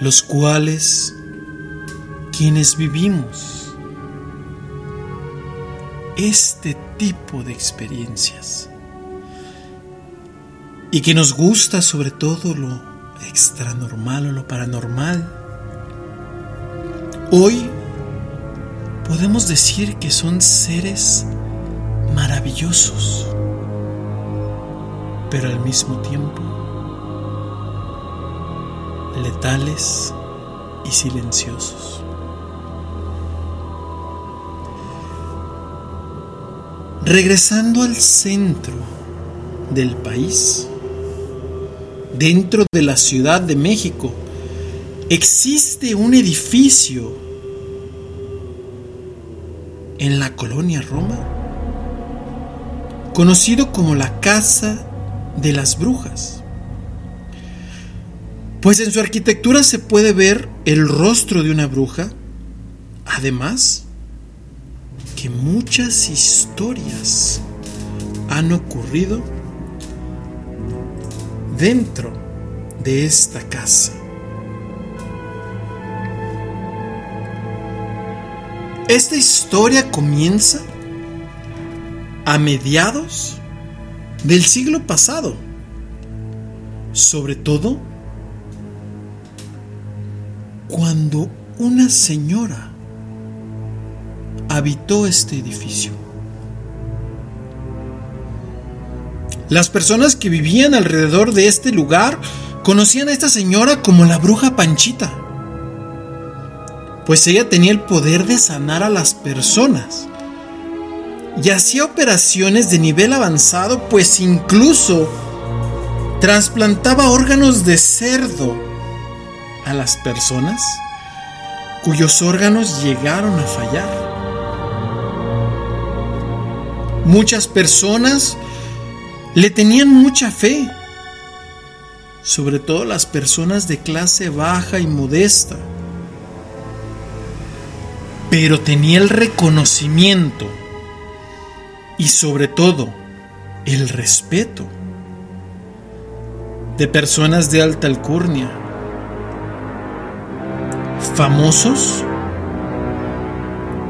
los cuales quienes vivimos este tipo de experiencias. Y que nos gusta sobre todo lo extranormal o lo paranormal, Hoy podemos decir que son seres maravillosos, pero al mismo tiempo letales y silenciosos. Regresando al centro del país, dentro de la Ciudad de México, existe un edificio en la colonia Roma, conocido como la Casa de las Brujas. Pues en su arquitectura se puede ver el rostro de una bruja, además que muchas historias han ocurrido dentro de esta casa. Esta historia comienza a mediados del siglo pasado, sobre todo cuando una señora habitó este edificio. Las personas que vivían alrededor de este lugar conocían a esta señora como la bruja Panchita pues ella tenía el poder de sanar a las personas. Y hacía operaciones de nivel avanzado, pues incluso trasplantaba órganos de cerdo a las personas cuyos órganos llegaron a fallar. Muchas personas le tenían mucha fe, sobre todo las personas de clase baja y modesta pero tenía el reconocimiento y sobre todo el respeto de personas de alta alcurnia, famosos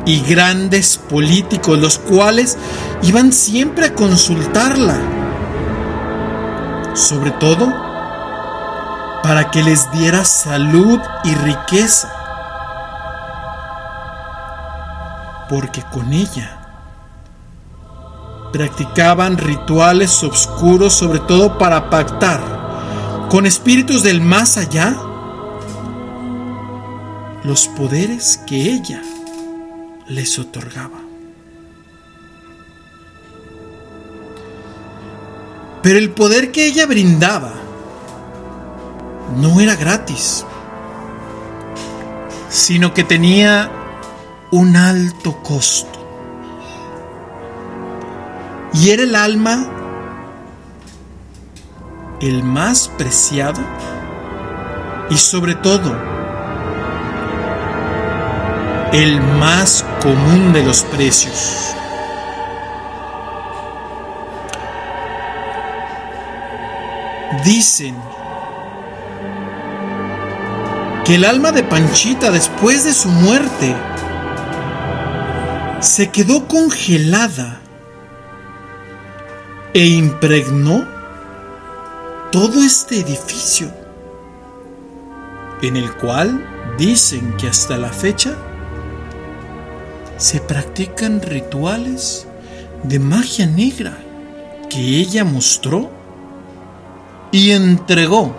y grandes políticos, los cuales iban siempre a consultarla, sobre todo para que les diera salud y riqueza. Porque con ella practicaban rituales oscuros sobre todo para pactar con espíritus del más allá los poderes que ella les otorgaba. Pero el poder que ella brindaba no era gratis, sino que tenía un alto costo. Y era el alma el más preciado y sobre todo el más común de los precios. Dicen que el alma de Panchita después de su muerte se quedó congelada e impregnó todo este edificio, en el cual dicen que hasta la fecha se practican rituales de magia negra que ella mostró y entregó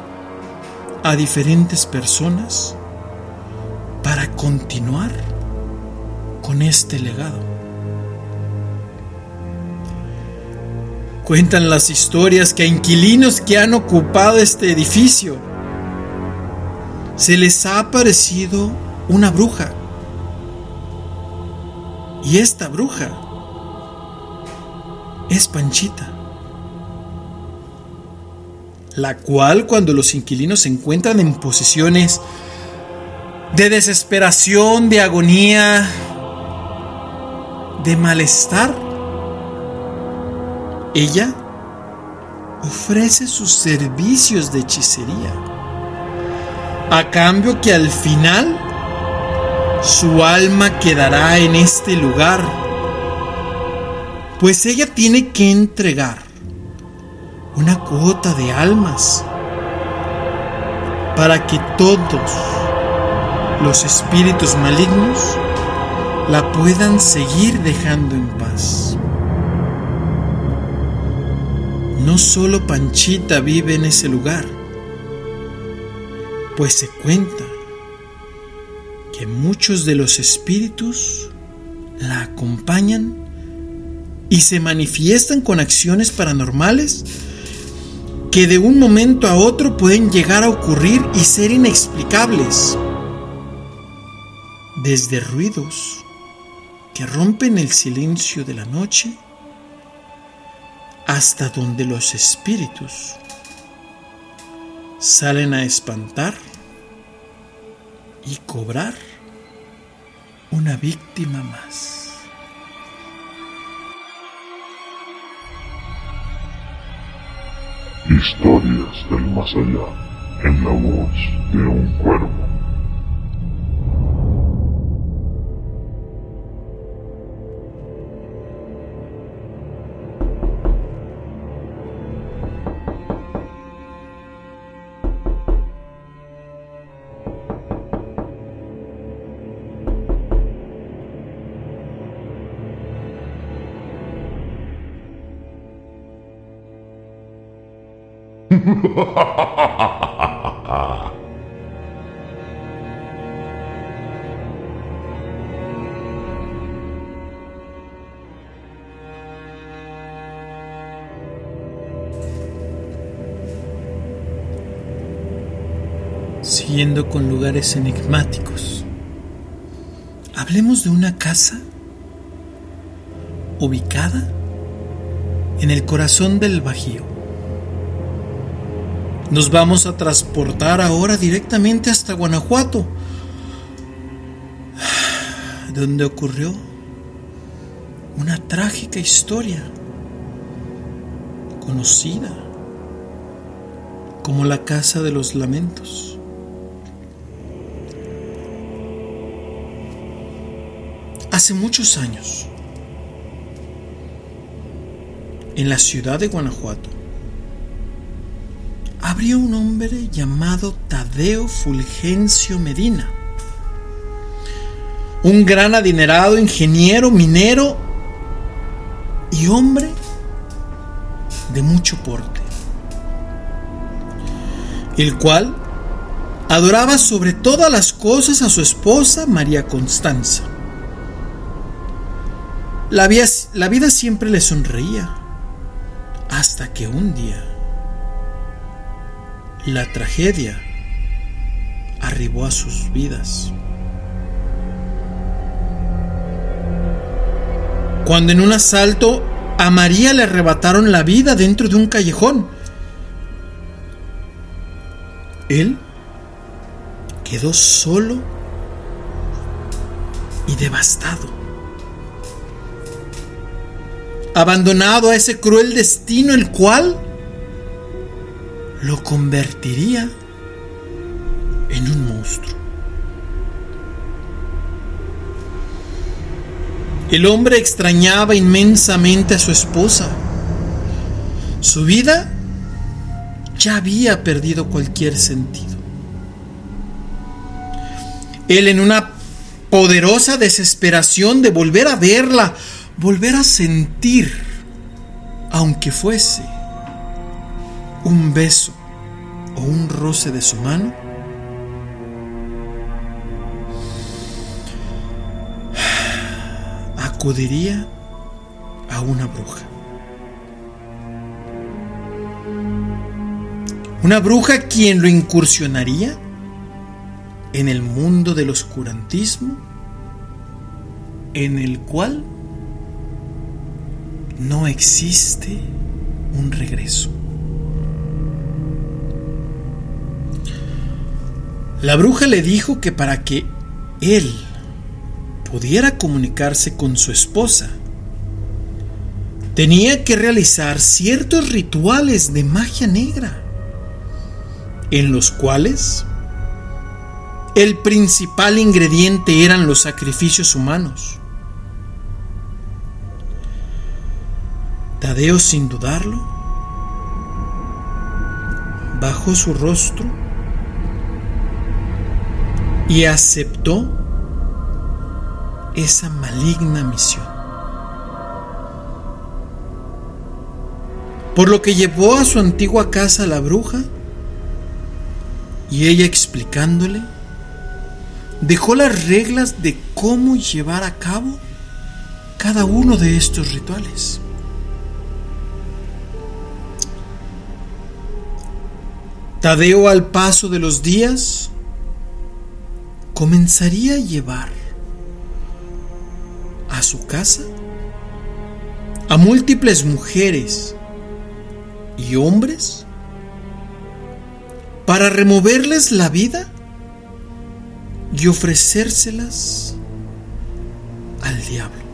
a diferentes personas para continuar con este legado. Cuentan las historias que a inquilinos que han ocupado este edificio se les ha aparecido una bruja. Y esta bruja es Panchita, la cual cuando los inquilinos se encuentran en posiciones de desesperación, de agonía, de malestar, ella ofrece sus servicios de hechicería, a cambio que al final su alma quedará en este lugar, pues ella tiene que entregar una cuota de almas para que todos los espíritus malignos la puedan seguir dejando en paz. No solo Panchita vive en ese lugar, pues se cuenta que muchos de los espíritus la acompañan y se manifiestan con acciones paranormales que de un momento a otro pueden llegar a ocurrir y ser inexplicables. Desde ruidos que rompen el silencio de la noche hasta donde los espíritus salen a espantar y cobrar una víctima más. Historias del más allá en la voz de un cuervo. Siguiendo con lugares enigmáticos, hablemos de una casa ubicada en el corazón del Bajío. Nos vamos a transportar ahora directamente hasta Guanajuato, donde ocurrió una trágica historia. Conocida como la Casa de los Lamentos. Hace muchos años, en la ciudad de Guanajuato, habría un hombre llamado Tadeo Fulgencio Medina, un gran adinerado ingeniero minero y hombre de mucho porte, el cual adoraba sobre todas las cosas a su esposa María Constanza. La vida, la vida siempre le sonreía, hasta que un día la tragedia arribó a sus vidas. Cuando en un asalto a María le arrebataron la vida dentro de un callejón, él quedó solo y devastado abandonado a ese cruel destino el cual lo convertiría en un monstruo. El hombre extrañaba inmensamente a su esposa. Su vida ya había perdido cualquier sentido. Él en una poderosa desesperación de volver a verla, volver a sentir, aunque fuese un beso o un roce de su mano, acudiría a una bruja. Una bruja quien lo incursionaría en el mundo del oscurantismo en el cual no existe un regreso. La bruja le dijo que para que él pudiera comunicarse con su esposa, tenía que realizar ciertos rituales de magia negra, en los cuales el principal ingrediente eran los sacrificios humanos. Tadeo, sin dudarlo, bajó su rostro y aceptó esa maligna misión. Por lo que llevó a su antigua casa a la bruja y ella explicándole, dejó las reglas de cómo llevar a cabo cada uno de estos rituales. Tadeo al paso de los días comenzaría a llevar a su casa a múltiples mujeres y hombres para removerles la vida y ofrecérselas al diablo.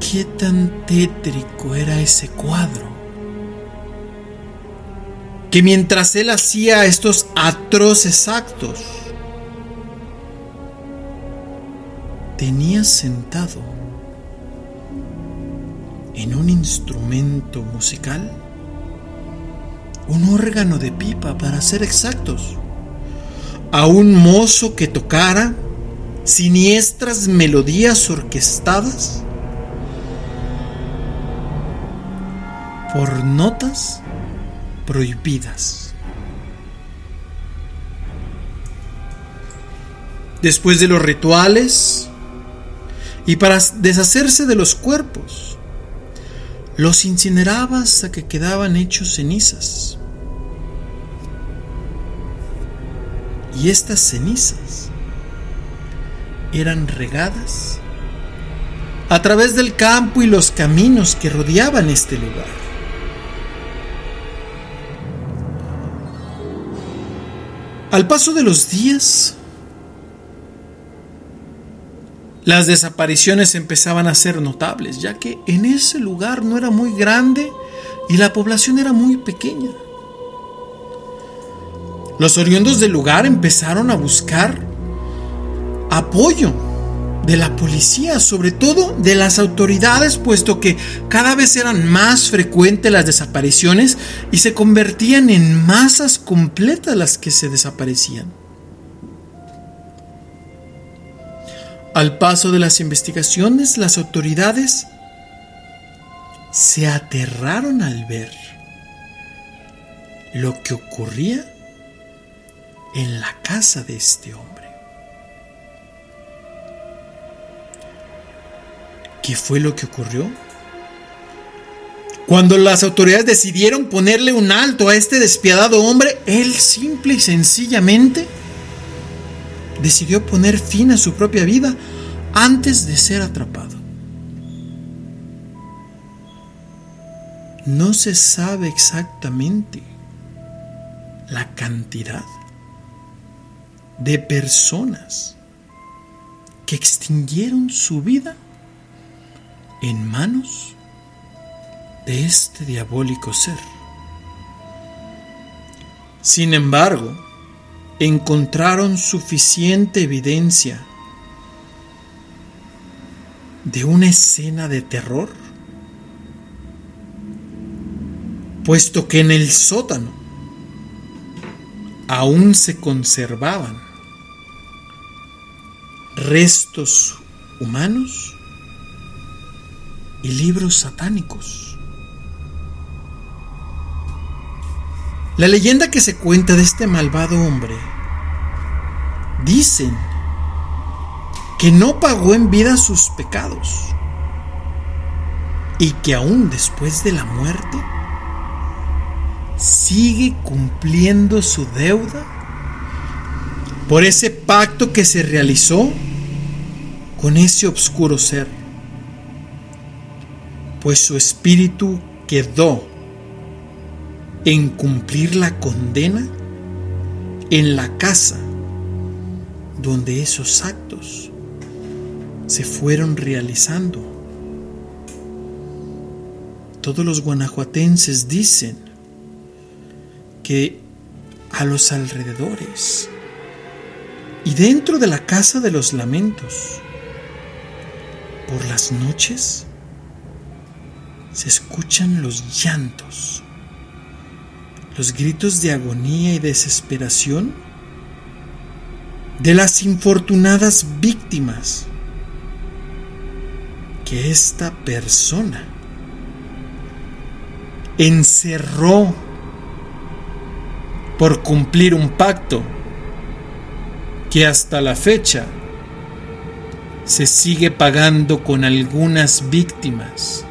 ¿Qué tan tétrico era ese cuadro? Que mientras él hacía estos atroces actos, tenía sentado en un instrumento musical, un órgano de pipa para ser exactos, a un mozo que tocara siniestras melodías orquestadas por notas prohibidas. Después de los rituales y para deshacerse de los cuerpos, los incineraba hasta que quedaban hechos cenizas. Y estas cenizas eran regadas a través del campo y los caminos que rodeaban este lugar. Al paso de los días, las desapariciones empezaban a ser notables, ya que en ese lugar no era muy grande y la población era muy pequeña. Los oriundos del lugar empezaron a buscar apoyo de la policía, sobre todo de las autoridades, puesto que cada vez eran más frecuentes las desapariciones y se convertían en masas completas las que se desaparecían. Al paso de las investigaciones, las autoridades se aterraron al ver lo que ocurría en la casa de este hombre. ¿Qué fue lo que ocurrió? Cuando las autoridades decidieron ponerle un alto a este despiadado hombre, él simple y sencillamente decidió poner fin a su propia vida antes de ser atrapado. No se sabe exactamente la cantidad de personas que extinguieron su vida en manos de este diabólico ser. Sin embargo, encontraron suficiente evidencia de una escena de terror, puesto que en el sótano aún se conservaban restos humanos y libros satánicos. La leyenda que se cuenta de este malvado hombre dicen que no pagó en vida sus pecados y que aún después de la muerte sigue cumpliendo su deuda por ese pacto que se realizó con ese oscuro ser, pues su espíritu quedó en cumplir la condena en la casa donde esos actos se fueron realizando. Todos los guanajuatenses dicen que a los alrededores y dentro de la casa de los lamentos, por las noches, se escuchan los llantos, los gritos de agonía y desesperación de las infortunadas víctimas que esta persona encerró por cumplir un pacto que hasta la fecha se sigue pagando con algunas víctimas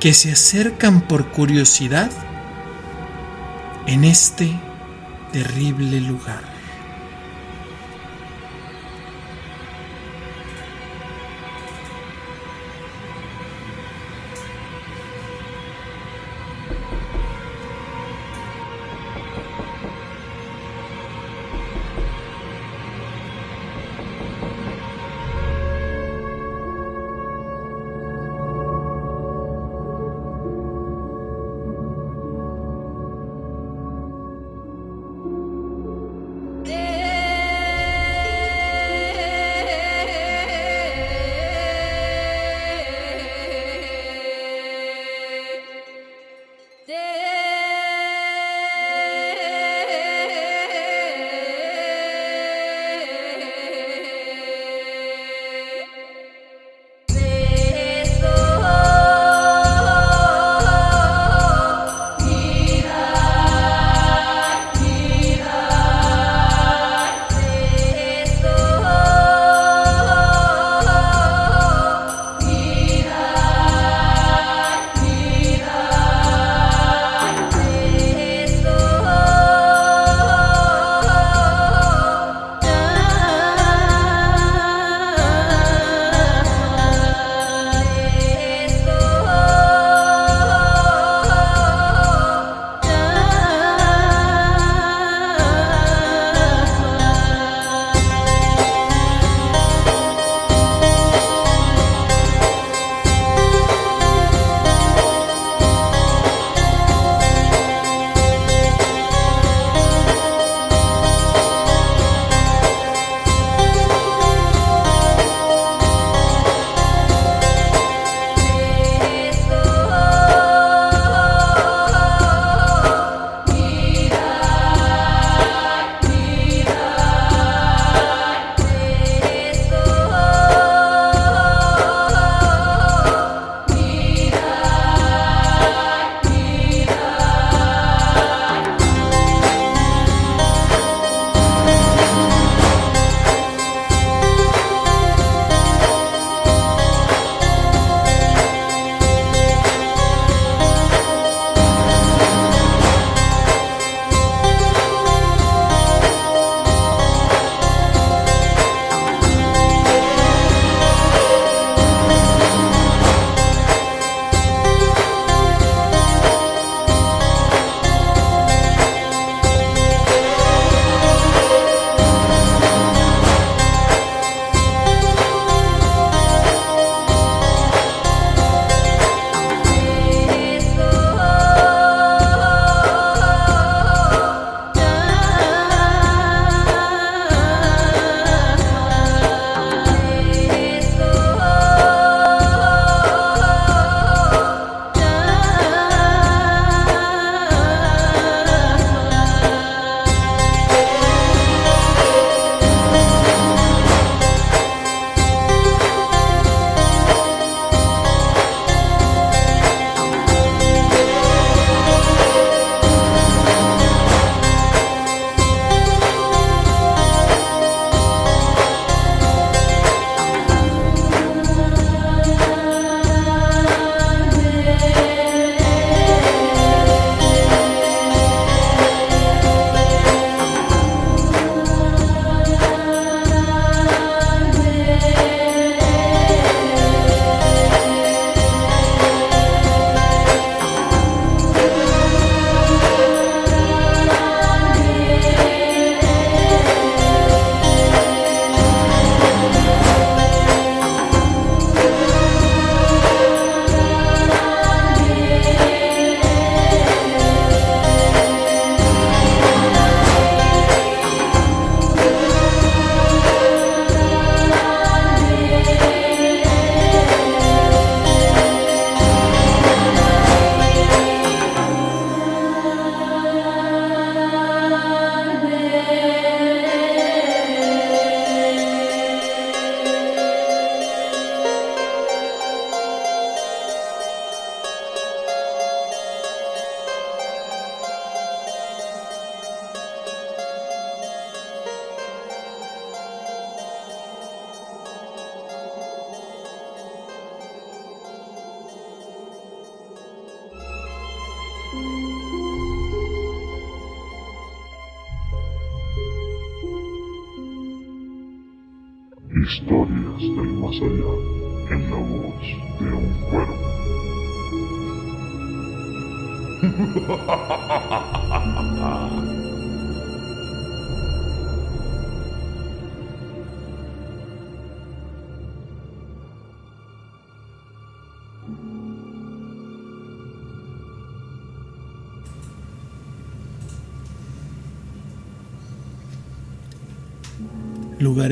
que se acercan por curiosidad en este terrible lugar.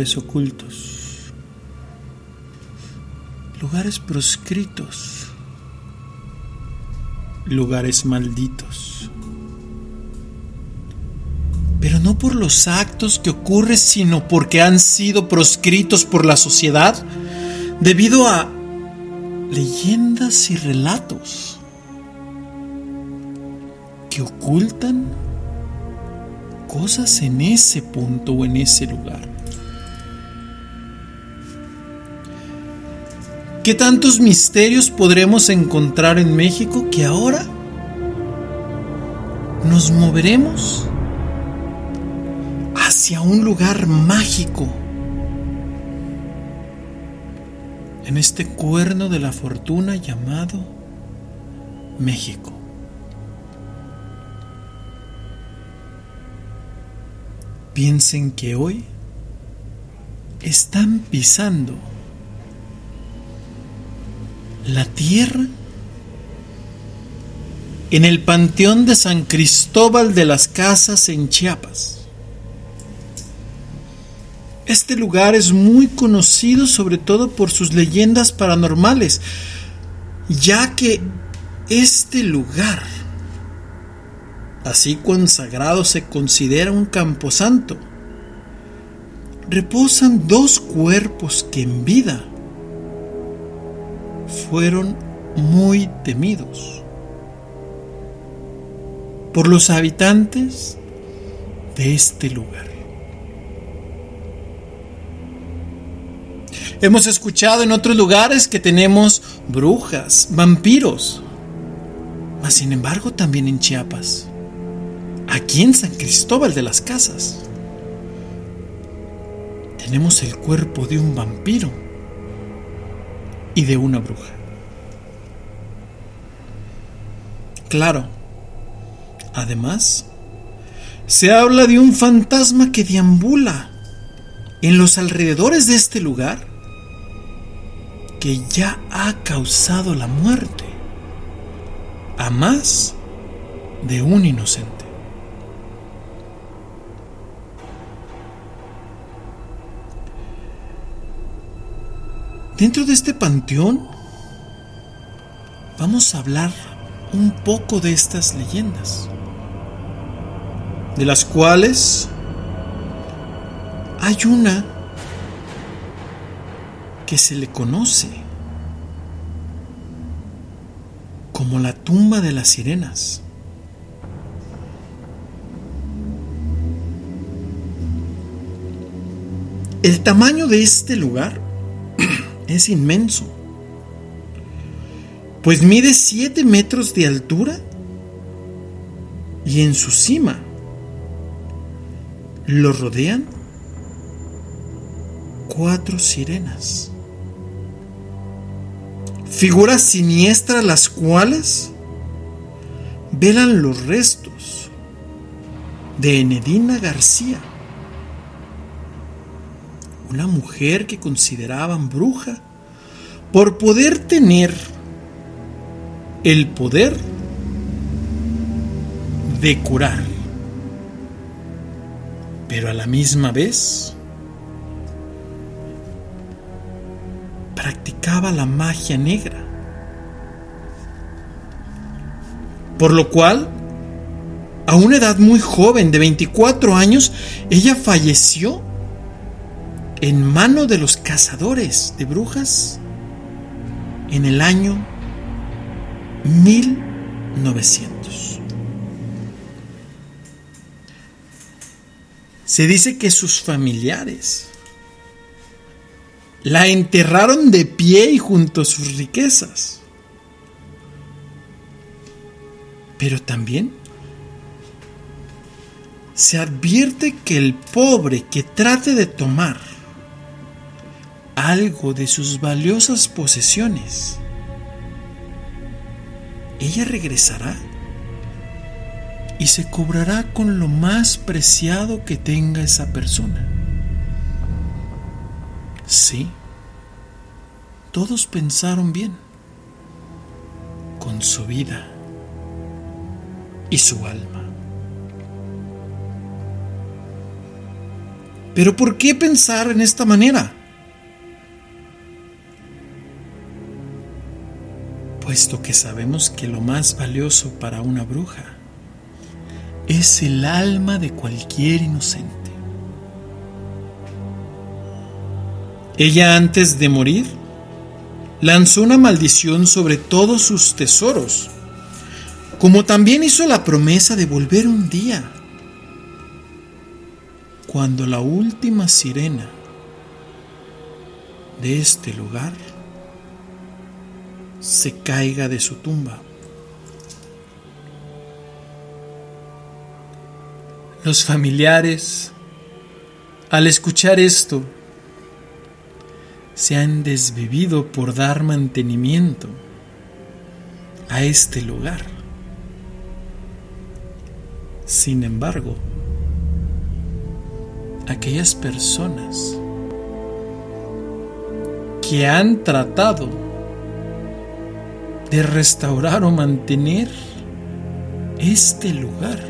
Lugares ocultos, lugares proscritos, lugares malditos. Pero no por los actos que ocurren, sino porque han sido proscritos por la sociedad debido a leyendas y relatos que ocultan cosas en ese punto o en ese lugar. ¿Qué tantos misterios podremos encontrar en México que ahora nos moveremos hacia un lugar mágico? En este cuerno de la fortuna llamado México. Piensen que hoy están pisando la tierra en el Panteón de San Cristóbal de las Casas en Chiapas. Este lugar es muy conocido sobre todo por sus leyendas paranormales, ya que este lugar, así consagrado se considera un camposanto, reposan dos cuerpos que en vida fueron muy temidos por los habitantes de este lugar. Hemos escuchado en otros lugares que tenemos brujas, vampiros, mas sin embargo también en Chiapas, aquí en San Cristóbal de las Casas, tenemos el cuerpo de un vampiro y de una bruja. Claro, además, se habla de un fantasma que deambula en los alrededores de este lugar que ya ha causado la muerte a más de un inocente. Dentro de este panteón vamos a hablar un poco de estas leyendas, de las cuales hay una que se le conoce como la tumba de las sirenas. El tamaño de este lugar es inmenso, pues mide 7 metros de altura y en su cima lo rodean cuatro sirenas, figuras siniestras las cuales velan los restos de Enedina García una mujer que consideraban bruja por poder tener el poder de curar, pero a la misma vez practicaba la magia negra, por lo cual a una edad muy joven de 24 años, ella falleció en mano de los cazadores de brujas en el año 1900. Se dice que sus familiares la enterraron de pie y junto a sus riquezas. Pero también se advierte que el pobre que trate de tomar algo de sus valiosas posesiones, ella regresará y se cobrará con lo más preciado que tenga esa persona. Sí, todos pensaron bien, con su vida y su alma. Pero ¿por qué pensar en esta manera? Puesto que sabemos que lo más valioso para una bruja es el alma de cualquier inocente. Ella antes de morir lanzó una maldición sobre todos sus tesoros, como también hizo la promesa de volver un día, cuando la última sirena de este lugar se caiga de su tumba. Los familiares, al escuchar esto, se han desvivido por dar mantenimiento a este lugar. Sin embargo, aquellas personas que han tratado de restaurar o mantener este lugar.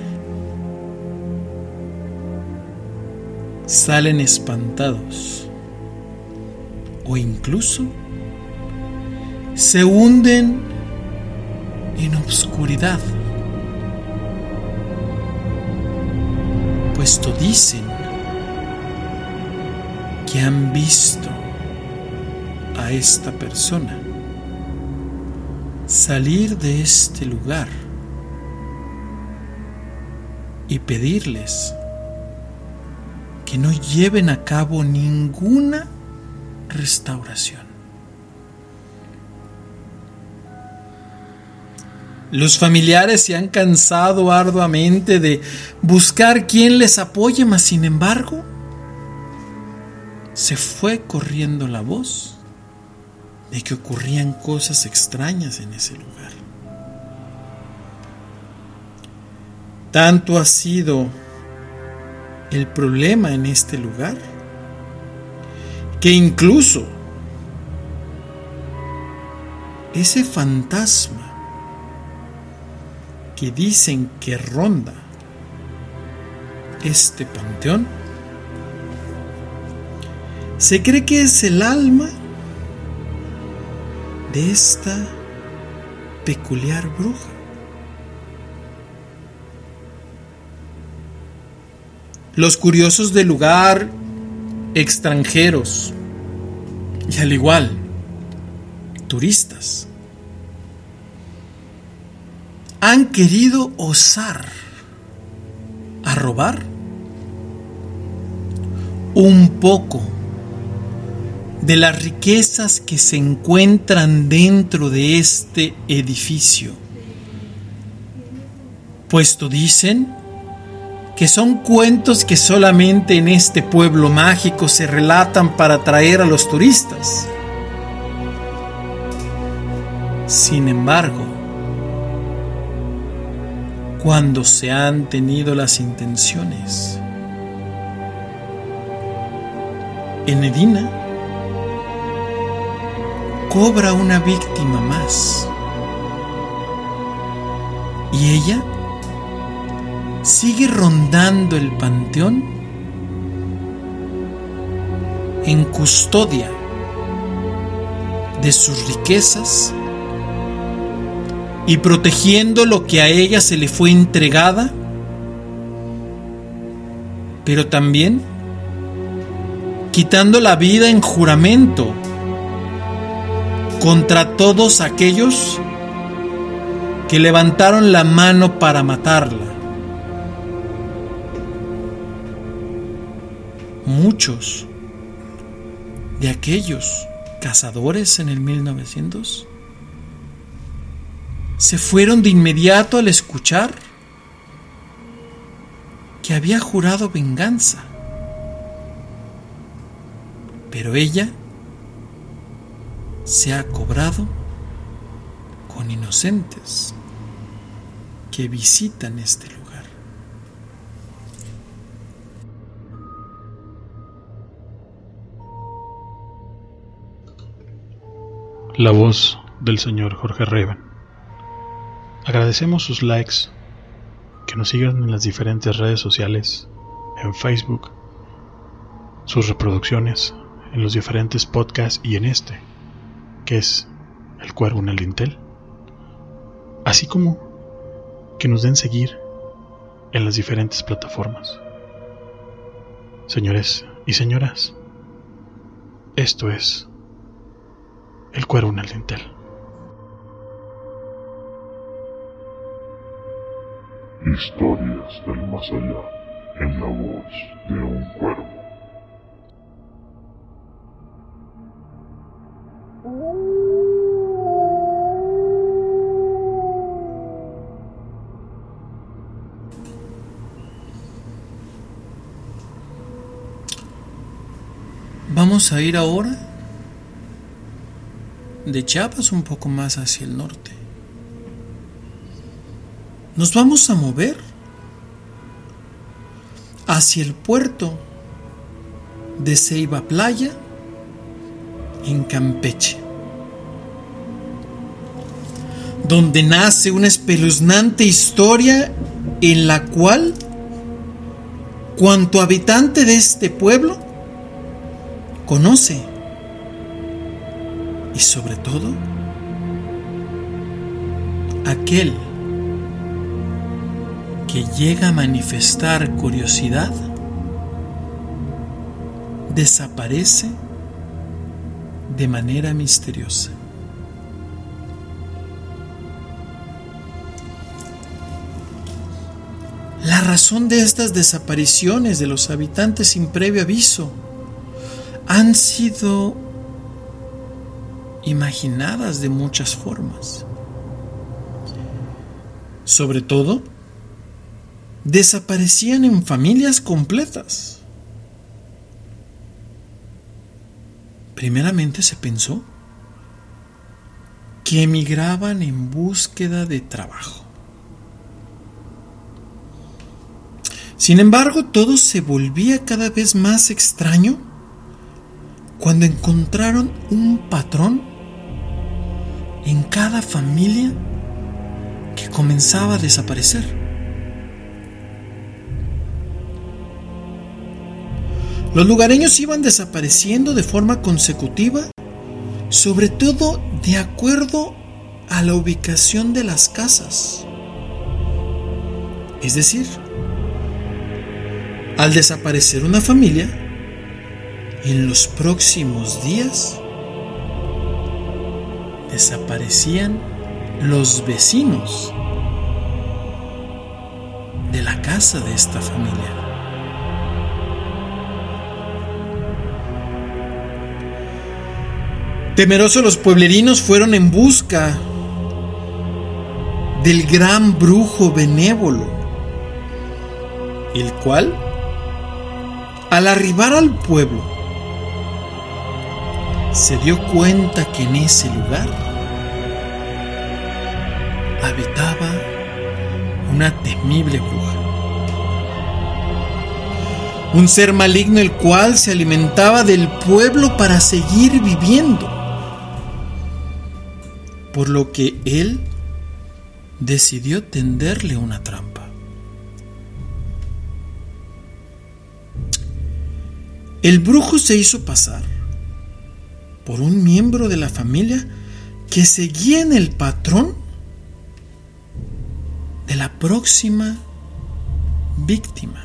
Salen espantados o incluso se hunden en obscuridad, puesto dicen que han visto a esta persona salir de este lugar y pedirles que no lleven a cabo ninguna restauración. Los familiares se han cansado arduamente de buscar quien les apoye, mas sin embargo, se fue corriendo la voz de que ocurrían cosas extrañas en ese lugar. Tanto ha sido el problema en este lugar que incluso ese fantasma que dicen que ronda este panteón se cree que es el alma de esta peculiar bruja. Los curiosos del lugar, extranjeros y al igual, turistas, han querido osar a robar un poco de las riquezas que se encuentran dentro de este edificio. Puesto dicen que son cuentos que solamente en este pueblo mágico se relatan para atraer a los turistas. Sin embargo, cuando se han tenido las intenciones, en Edina cobra una víctima más. Y ella sigue rondando el panteón en custodia de sus riquezas y protegiendo lo que a ella se le fue entregada, pero también quitando la vida en juramento contra todos aquellos que levantaron la mano para matarla. muchos de aquellos cazadores en el 1900 se fueron de inmediato al escuchar que había jurado venganza. Pero ella se ha cobrado con inocentes que visitan este lugar. La voz del señor Jorge Raven. Agradecemos sus likes, que nos sigan en las diferentes redes sociales, en Facebook, sus reproducciones en los diferentes podcasts y en este, que es El Cuervo en el Dintel, así como que nos den seguir en las diferentes plataformas. Señores y señoras, esto es El Cuervo en el Dintel. Historias del más allá en la voz de un cuervo. A ir ahora de Chiapas un poco más hacia el norte. Nos vamos a mover hacia el puerto de Ceiba Playa en Campeche, donde nace una espeluznante historia en la cual cuanto habitante de este pueblo conoce y sobre todo aquel que llega a manifestar curiosidad desaparece de manera misteriosa. La razón de estas desapariciones de los habitantes sin previo aviso han sido imaginadas de muchas formas. Sobre todo, desaparecían en familias completas. Primeramente se pensó que emigraban en búsqueda de trabajo. Sin embargo, todo se volvía cada vez más extraño cuando encontraron un patrón en cada familia que comenzaba a desaparecer. Los lugareños iban desapareciendo de forma consecutiva, sobre todo de acuerdo a la ubicación de las casas. Es decir, al desaparecer una familia, en los próximos días desaparecían los vecinos de la casa de esta familia. Temerosos los pueblerinos fueron en busca del gran brujo benévolo, el cual, al arribar al pueblo, se dio cuenta que en ese lugar habitaba una temible bruja. Un ser maligno el cual se alimentaba del pueblo para seguir viviendo. Por lo que él decidió tenderle una trampa. El brujo se hizo pasar por un miembro de la familia que seguía en el patrón de la próxima víctima.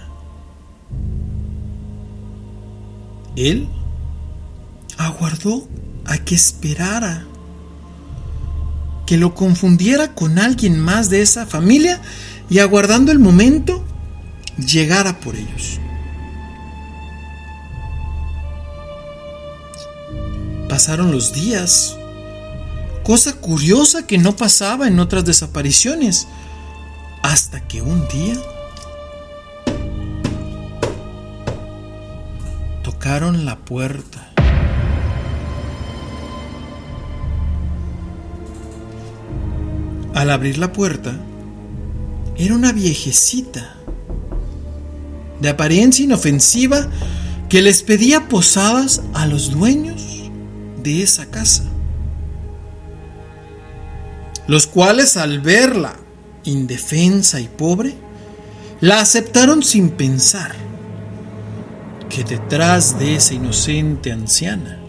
Él aguardó a que esperara que lo confundiera con alguien más de esa familia y aguardando el momento llegara por ellos. pasaron los días. Cosa curiosa que no pasaba en otras desapariciones. Hasta que un día tocaron la puerta. Al abrir la puerta, era una viejecita, de apariencia inofensiva, que les pedía posadas a los dueños de esa casa, los cuales al verla indefensa y pobre, la aceptaron sin pensar que detrás de esa inocente anciana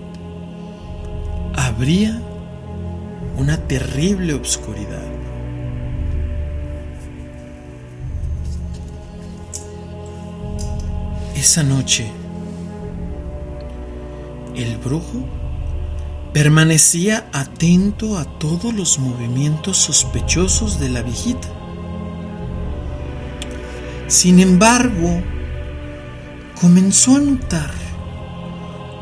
habría una terrible obscuridad. Esa noche, el brujo permanecía atento a todos los movimientos sospechosos de la viejita. Sin embargo, comenzó a notar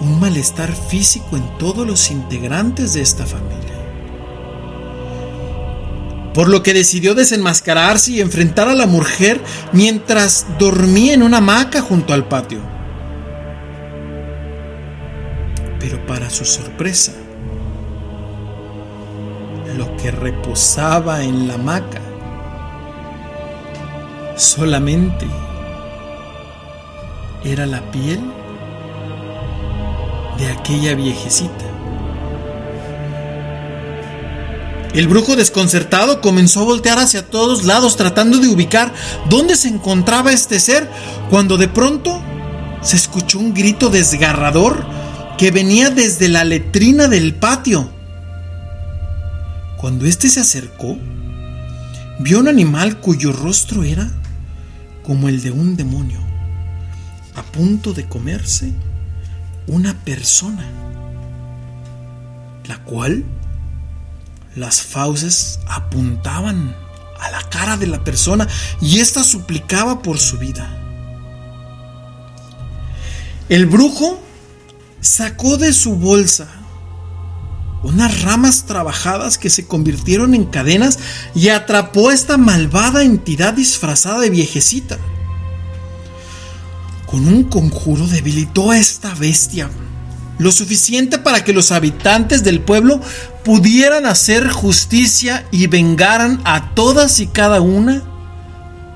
un malestar físico en todos los integrantes de esta familia. Por lo que decidió desenmascararse y enfrentar a la mujer mientras dormía en una hamaca junto al patio. Pero para su sorpresa, lo que reposaba en la hamaca solamente era la piel de aquella viejecita. El brujo desconcertado comenzó a voltear hacia todos lados tratando de ubicar dónde se encontraba este ser, cuando de pronto se escuchó un grito desgarrador que venía desde la letrina del patio. Cuando éste se acercó, vio un animal cuyo rostro era como el de un demonio, a punto de comerse una persona, la cual las fauces apuntaban a la cara de la persona y ésta suplicaba por su vida. El brujo sacó de su bolsa unas ramas trabajadas que se convirtieron en cadenas y atrapó a esta malvada entidad disfrazada de viejecita. Con un conjuro debilitó a esta bestia, lo suficiente para que los habitantes del pueblo pudieran hacer justicia y vengaran a todas y cada una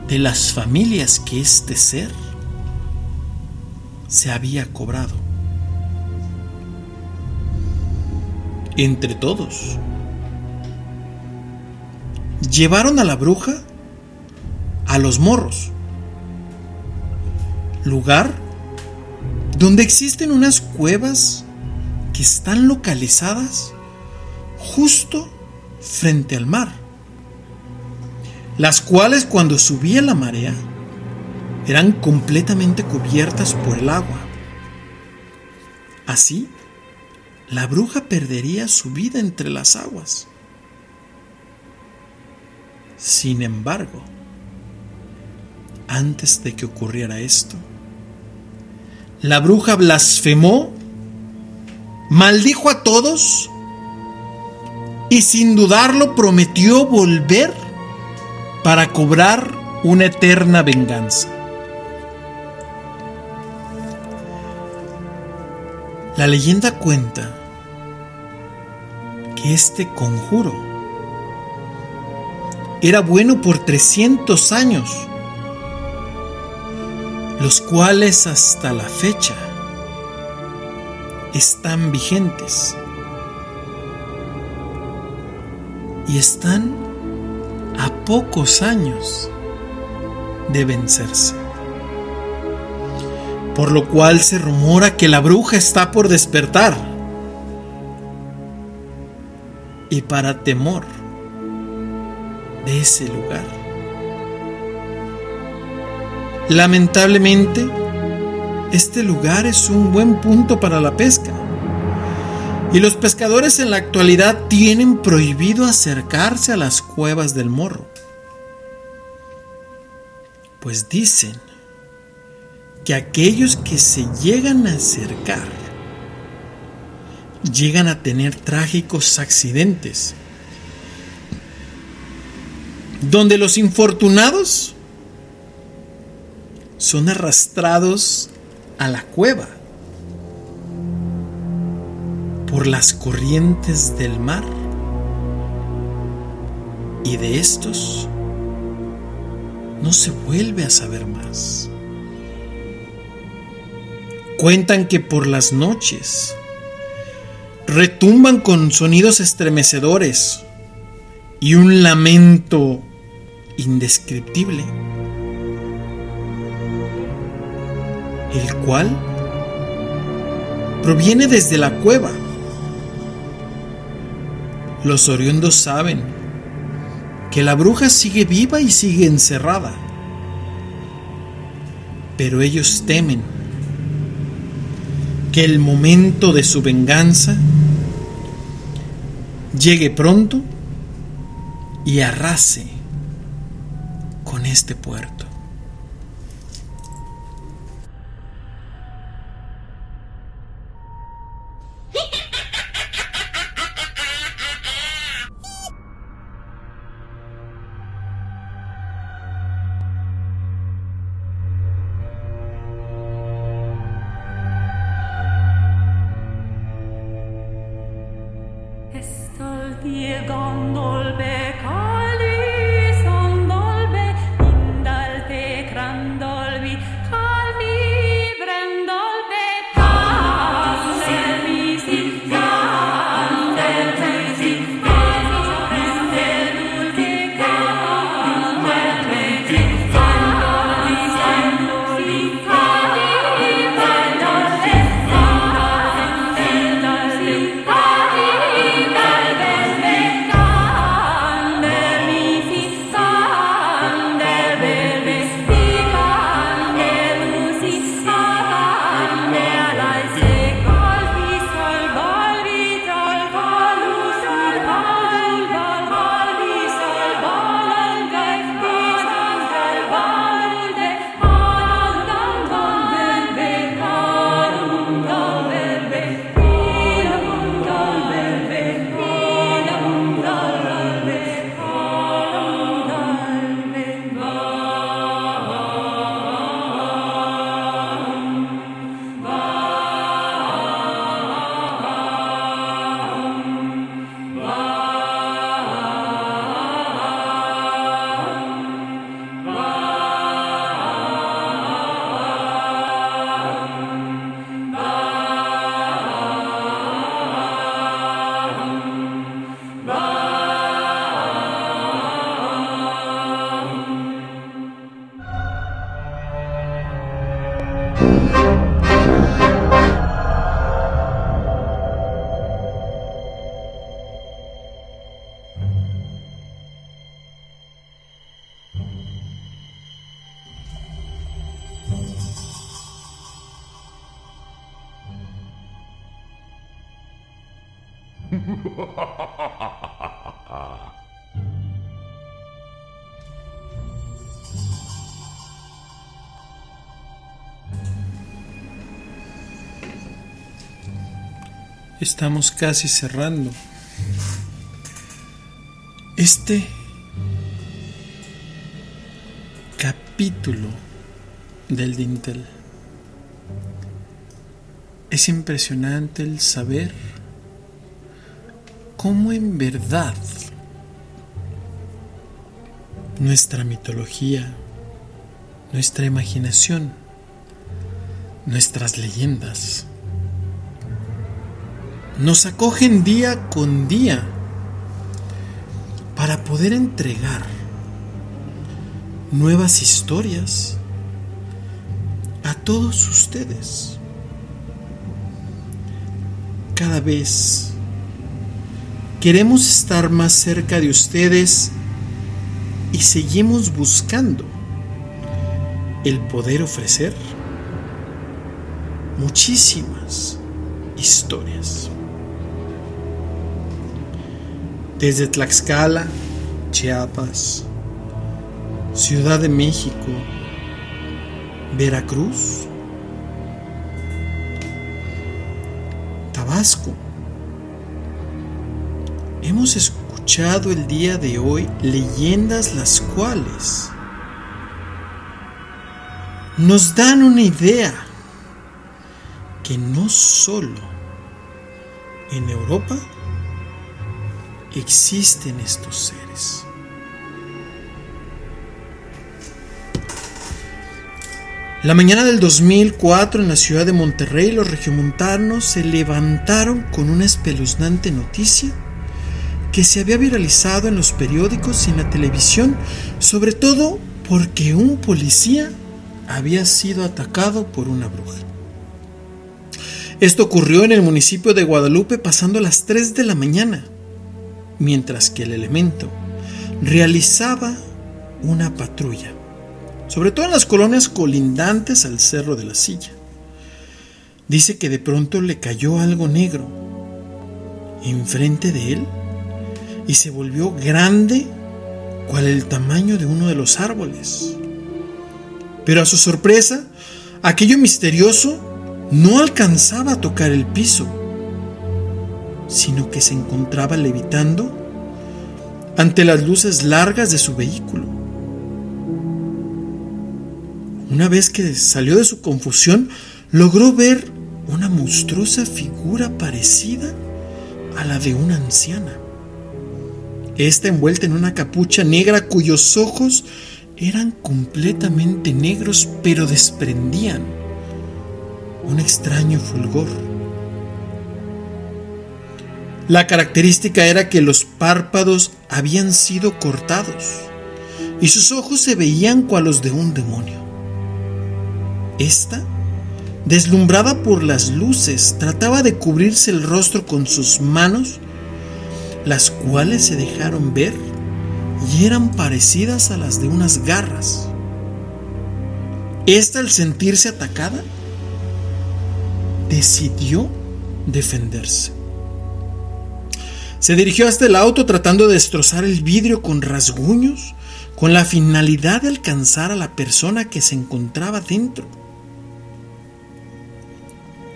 de las familias que este ser se había cobrado. Entre todos, llevaron a la bruja a los morros, lugar donde existen unas cuevas que están localizadas justo frente al mar, las cuales cuando subía la marea eran completamente cubiertas por el agua. Así, la bruja perdería su vida entre las aguas. Sin embargo, antes de que ocurriera esto, la bruja blasfemó, maldijo a todos y sin dudarlo prometió volver para cobrar una eterna venganza. La leyenda cuenta que este conjuro era bueno por 300 años, los cuales hasta la fecha están vigentes y están a pocos años de vencerse. Por lo cual se rumora que la bruja está por despertar. Y para temor de ese lugar. Lamentablemente, este lugar es un buen punto para la pesca. Y los pescadores en la actualidad tienen prohibido acercarse a las cuevas del morro. Pues dicen que aquellos que se llegan a acercar llegan a tener trágicos accidentes, donde los infortunados son arrastrados a la cueva por las corrientes del mar Y de estos no se vuelve a saber más. Cuentan que por las noches retumban con sonidos estremecedores y un lamento indescriptible, el cual proviene desde la cueva. Los oriundos saben que la bruja sigue viva y sigue encerrada, pero ellos temen que el momento de su venganza llegue pronto y arrase con este puerto. Estamos casi cerrando. Este capítulo del dintel. Es impresionante el saber cómo en verdad nuestra mitología, nuestra imaginación, nuestras leyendas, nos acogen día con día para poder entregar nuevas historias a todos ustedes. Cada vez queremos estar más cerca de ustedes y seguimos buscando el poder ofrecer muchísimas historias. Desde Tlaxcala, Chiapas, Ciudad de México, Veracruz, Tabasco. Hemos escuchado el día de hoy leyendas las cuales nos dan una idea que no solo en Europa existen estos seres. La mañana del 2004 en la ciudad de Monterrey los regiomontanos se levantaron con una espeluznante noticia que se había viralizado en los periódicos y en la televisión, sobre todo porque un policía había sido atacado por una bruja. Esto ocurrió en el municipio de Guadalupe pasando las 3 de la mañana mientras que el elemento realizaba una patrulla sobre todo en las colonias colindantes al Cerro de la Silla. Dice que de pronto le cayó algo negro enfrente de él y se volvió grande cual el tamaño de uno de los árboles. Pero a su sorpresa, aquello misterioso no alcanzaba a tocar el piso, sino que se encontraba levitando ante las luces largas de su vehículo. Una vez que salió de su confusión, logró ver una monstruosa figura parecida a la de una anciana. Esta envuelta en una capucha negra cuyos ojos eran completamente negros pero desprendían un extraño fulgor. La característica era que los párpados habían sido cortados y sus ojos se veían cual los de un demonio. Esta, deslumbrada por las luces, trataba de cubrirse el rostro con sus manos, las cuales se dejaron ver y eran parecidas a las de unas garras. Esta, al sentirse atacada, decidió defenderse. Se dirigió hasta el auto tratando de destrozar el vidrio con rasguños, con la finalidad de alcanzar a la persona que se encontraba dentro.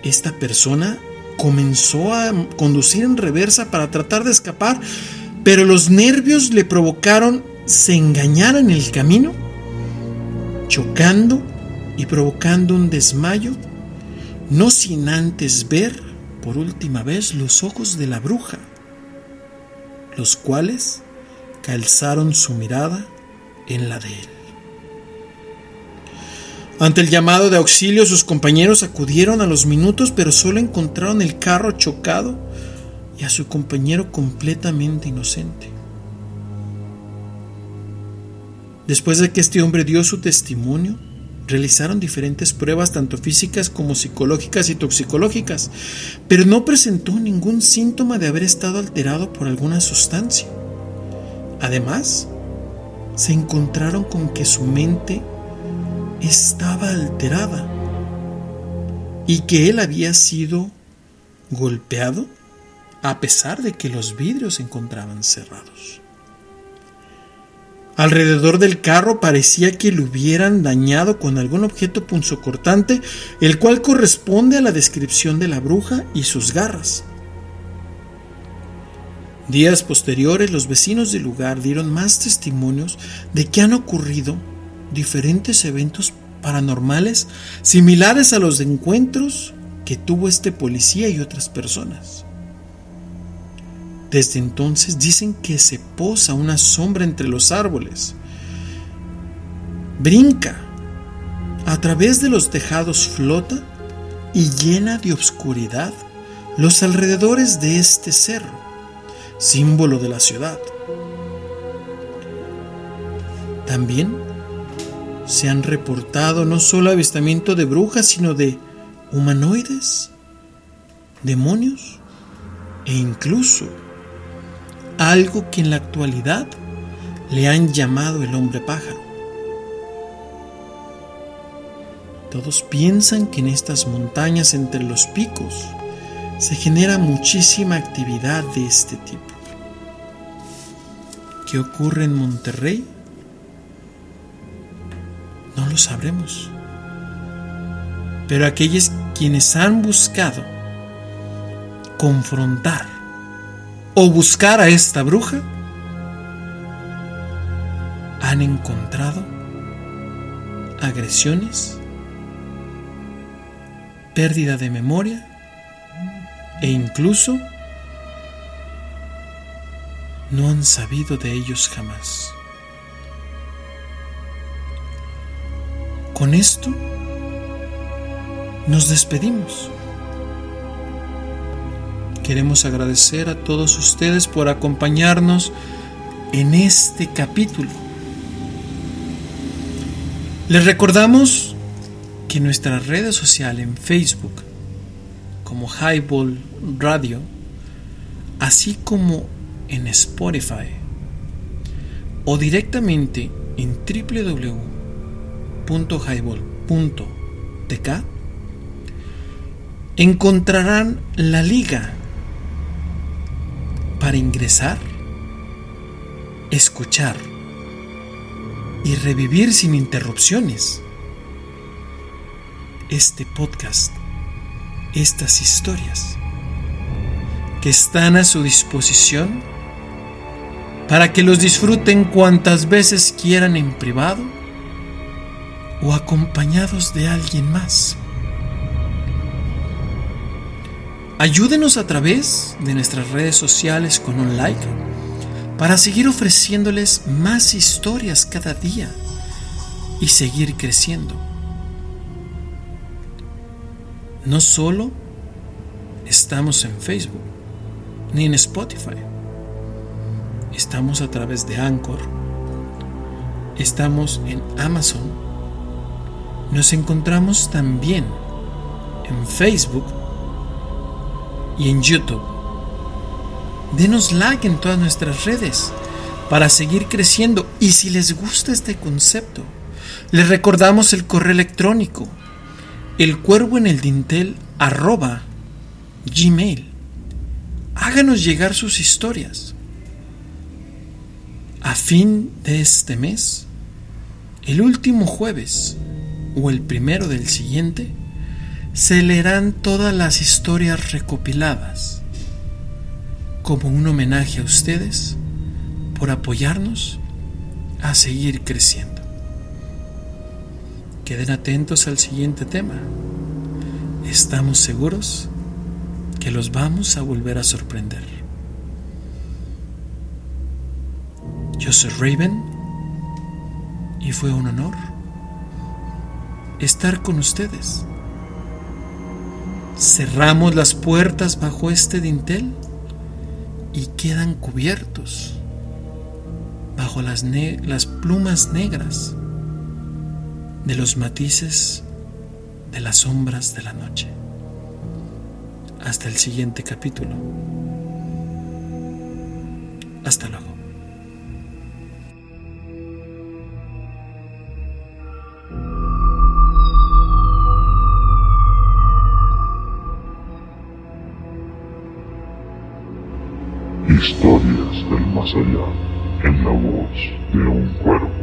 Esta persona comenzó a conducir en reversa para tratar de escapar, pero los nervios le provocaron se engañara en el camino, chocando y provocando un desmayo, no sin antes ver por última vez los ojos de la bruja, los cuales calzaron su mirada en la de él. Ante el llamado de auxilio, sus compañeros acudieron a los minutos, pero solo encontraron el carro chocado y a su compañero completamente inocente. Después de que este hombre dio su testimonio, realizaron diferentes pruebas, tanto físicas como psicológicas y toxicológicas, pero no presentó ningún síntoma de haber estado alterado por alguna sustancia. Además, se encontraron con que su mente estaba alterada y que él había sido golpeado a pesar de que los vidrios se encontraban cerrados. Alrededor del carro parecía que lo hubieran dañado con algún objeto punzocortante, el cual corresponde a la descripción de la bruja y sus garras. Días posteriores, los vecinos del lugar dieron más testimonios de que han ocurrido diferentes eventos paranormales similares a los encuentros que tuvo este policía y otras personas. Desde entonces dicen que se posa una sombra entre los árboles, brinca, a través de los tejados flota y llena de obscuridad los alrededores de este cerro, símbolo de la ciudad. También se han reportado no solo avistamiento de brujas, sino de humanoides, demonios e incluso algo que en la actualidad le han llamado el hombre pájaro. Todos piensan que en estas montañas entre los picos se genera muchísima actividad de este tipo. ¿Qué ocurre en Monterrey? No lo sabremos. Pero aquellos quienes han buscado confrontar o buscar a esta bruja han encontrado agresiones, pérdida de memoria e incluso no han sabido de ellos jamás. Con esto nos despedimos. Queremos agradecer a todos ustedes por acompañarnos en este capítulo. Les recordamos que nuestra red social en Facebook, como Highball Radio, así como en Spotify o directamente en www.highball.tk, encontrarán la liga para ingresar, escuchar y revivir sin interrupciones este podcast, estas historias que están a su disposición para que los disfruten cuantas veces quieran en privado o acompañados de alguien más. Ayúdenos a través de nuestras redes sociales con un like para seguir ofreciéndoles más historias cada día y seguir creciendo. No solo estamos en Facebook ni en Spotify, estamos a través de Anchor, estamos en Amazon, nos encontramos también en Facebook y en YouTube. Denos like en todas nuestras redes para seguir creciendo y si les gusta este concepto, les recordamos el correo electrónico el cuervo en el dintel arroba. Háganos llegar sus historias. A fin de este mes, el último jueves o el primero del siguiente, se leerán todas las historias recopiladas como un homenaje a ustedes por apoyarnos a seguir creciendo. Queden atentos al siguiente tema. Estamos seguros que los vamos a volver a sorprender. Yo soy Raven y fue un honor estar con ustedes. Cerramos las puertas bajo este dintel y quedan cubiertos bajo las, las plumas negras de los matices de las sombras de la noche. Hasta el siguiente capítulo. Hasta luego. Historias del más allá en la voz de un cuervo.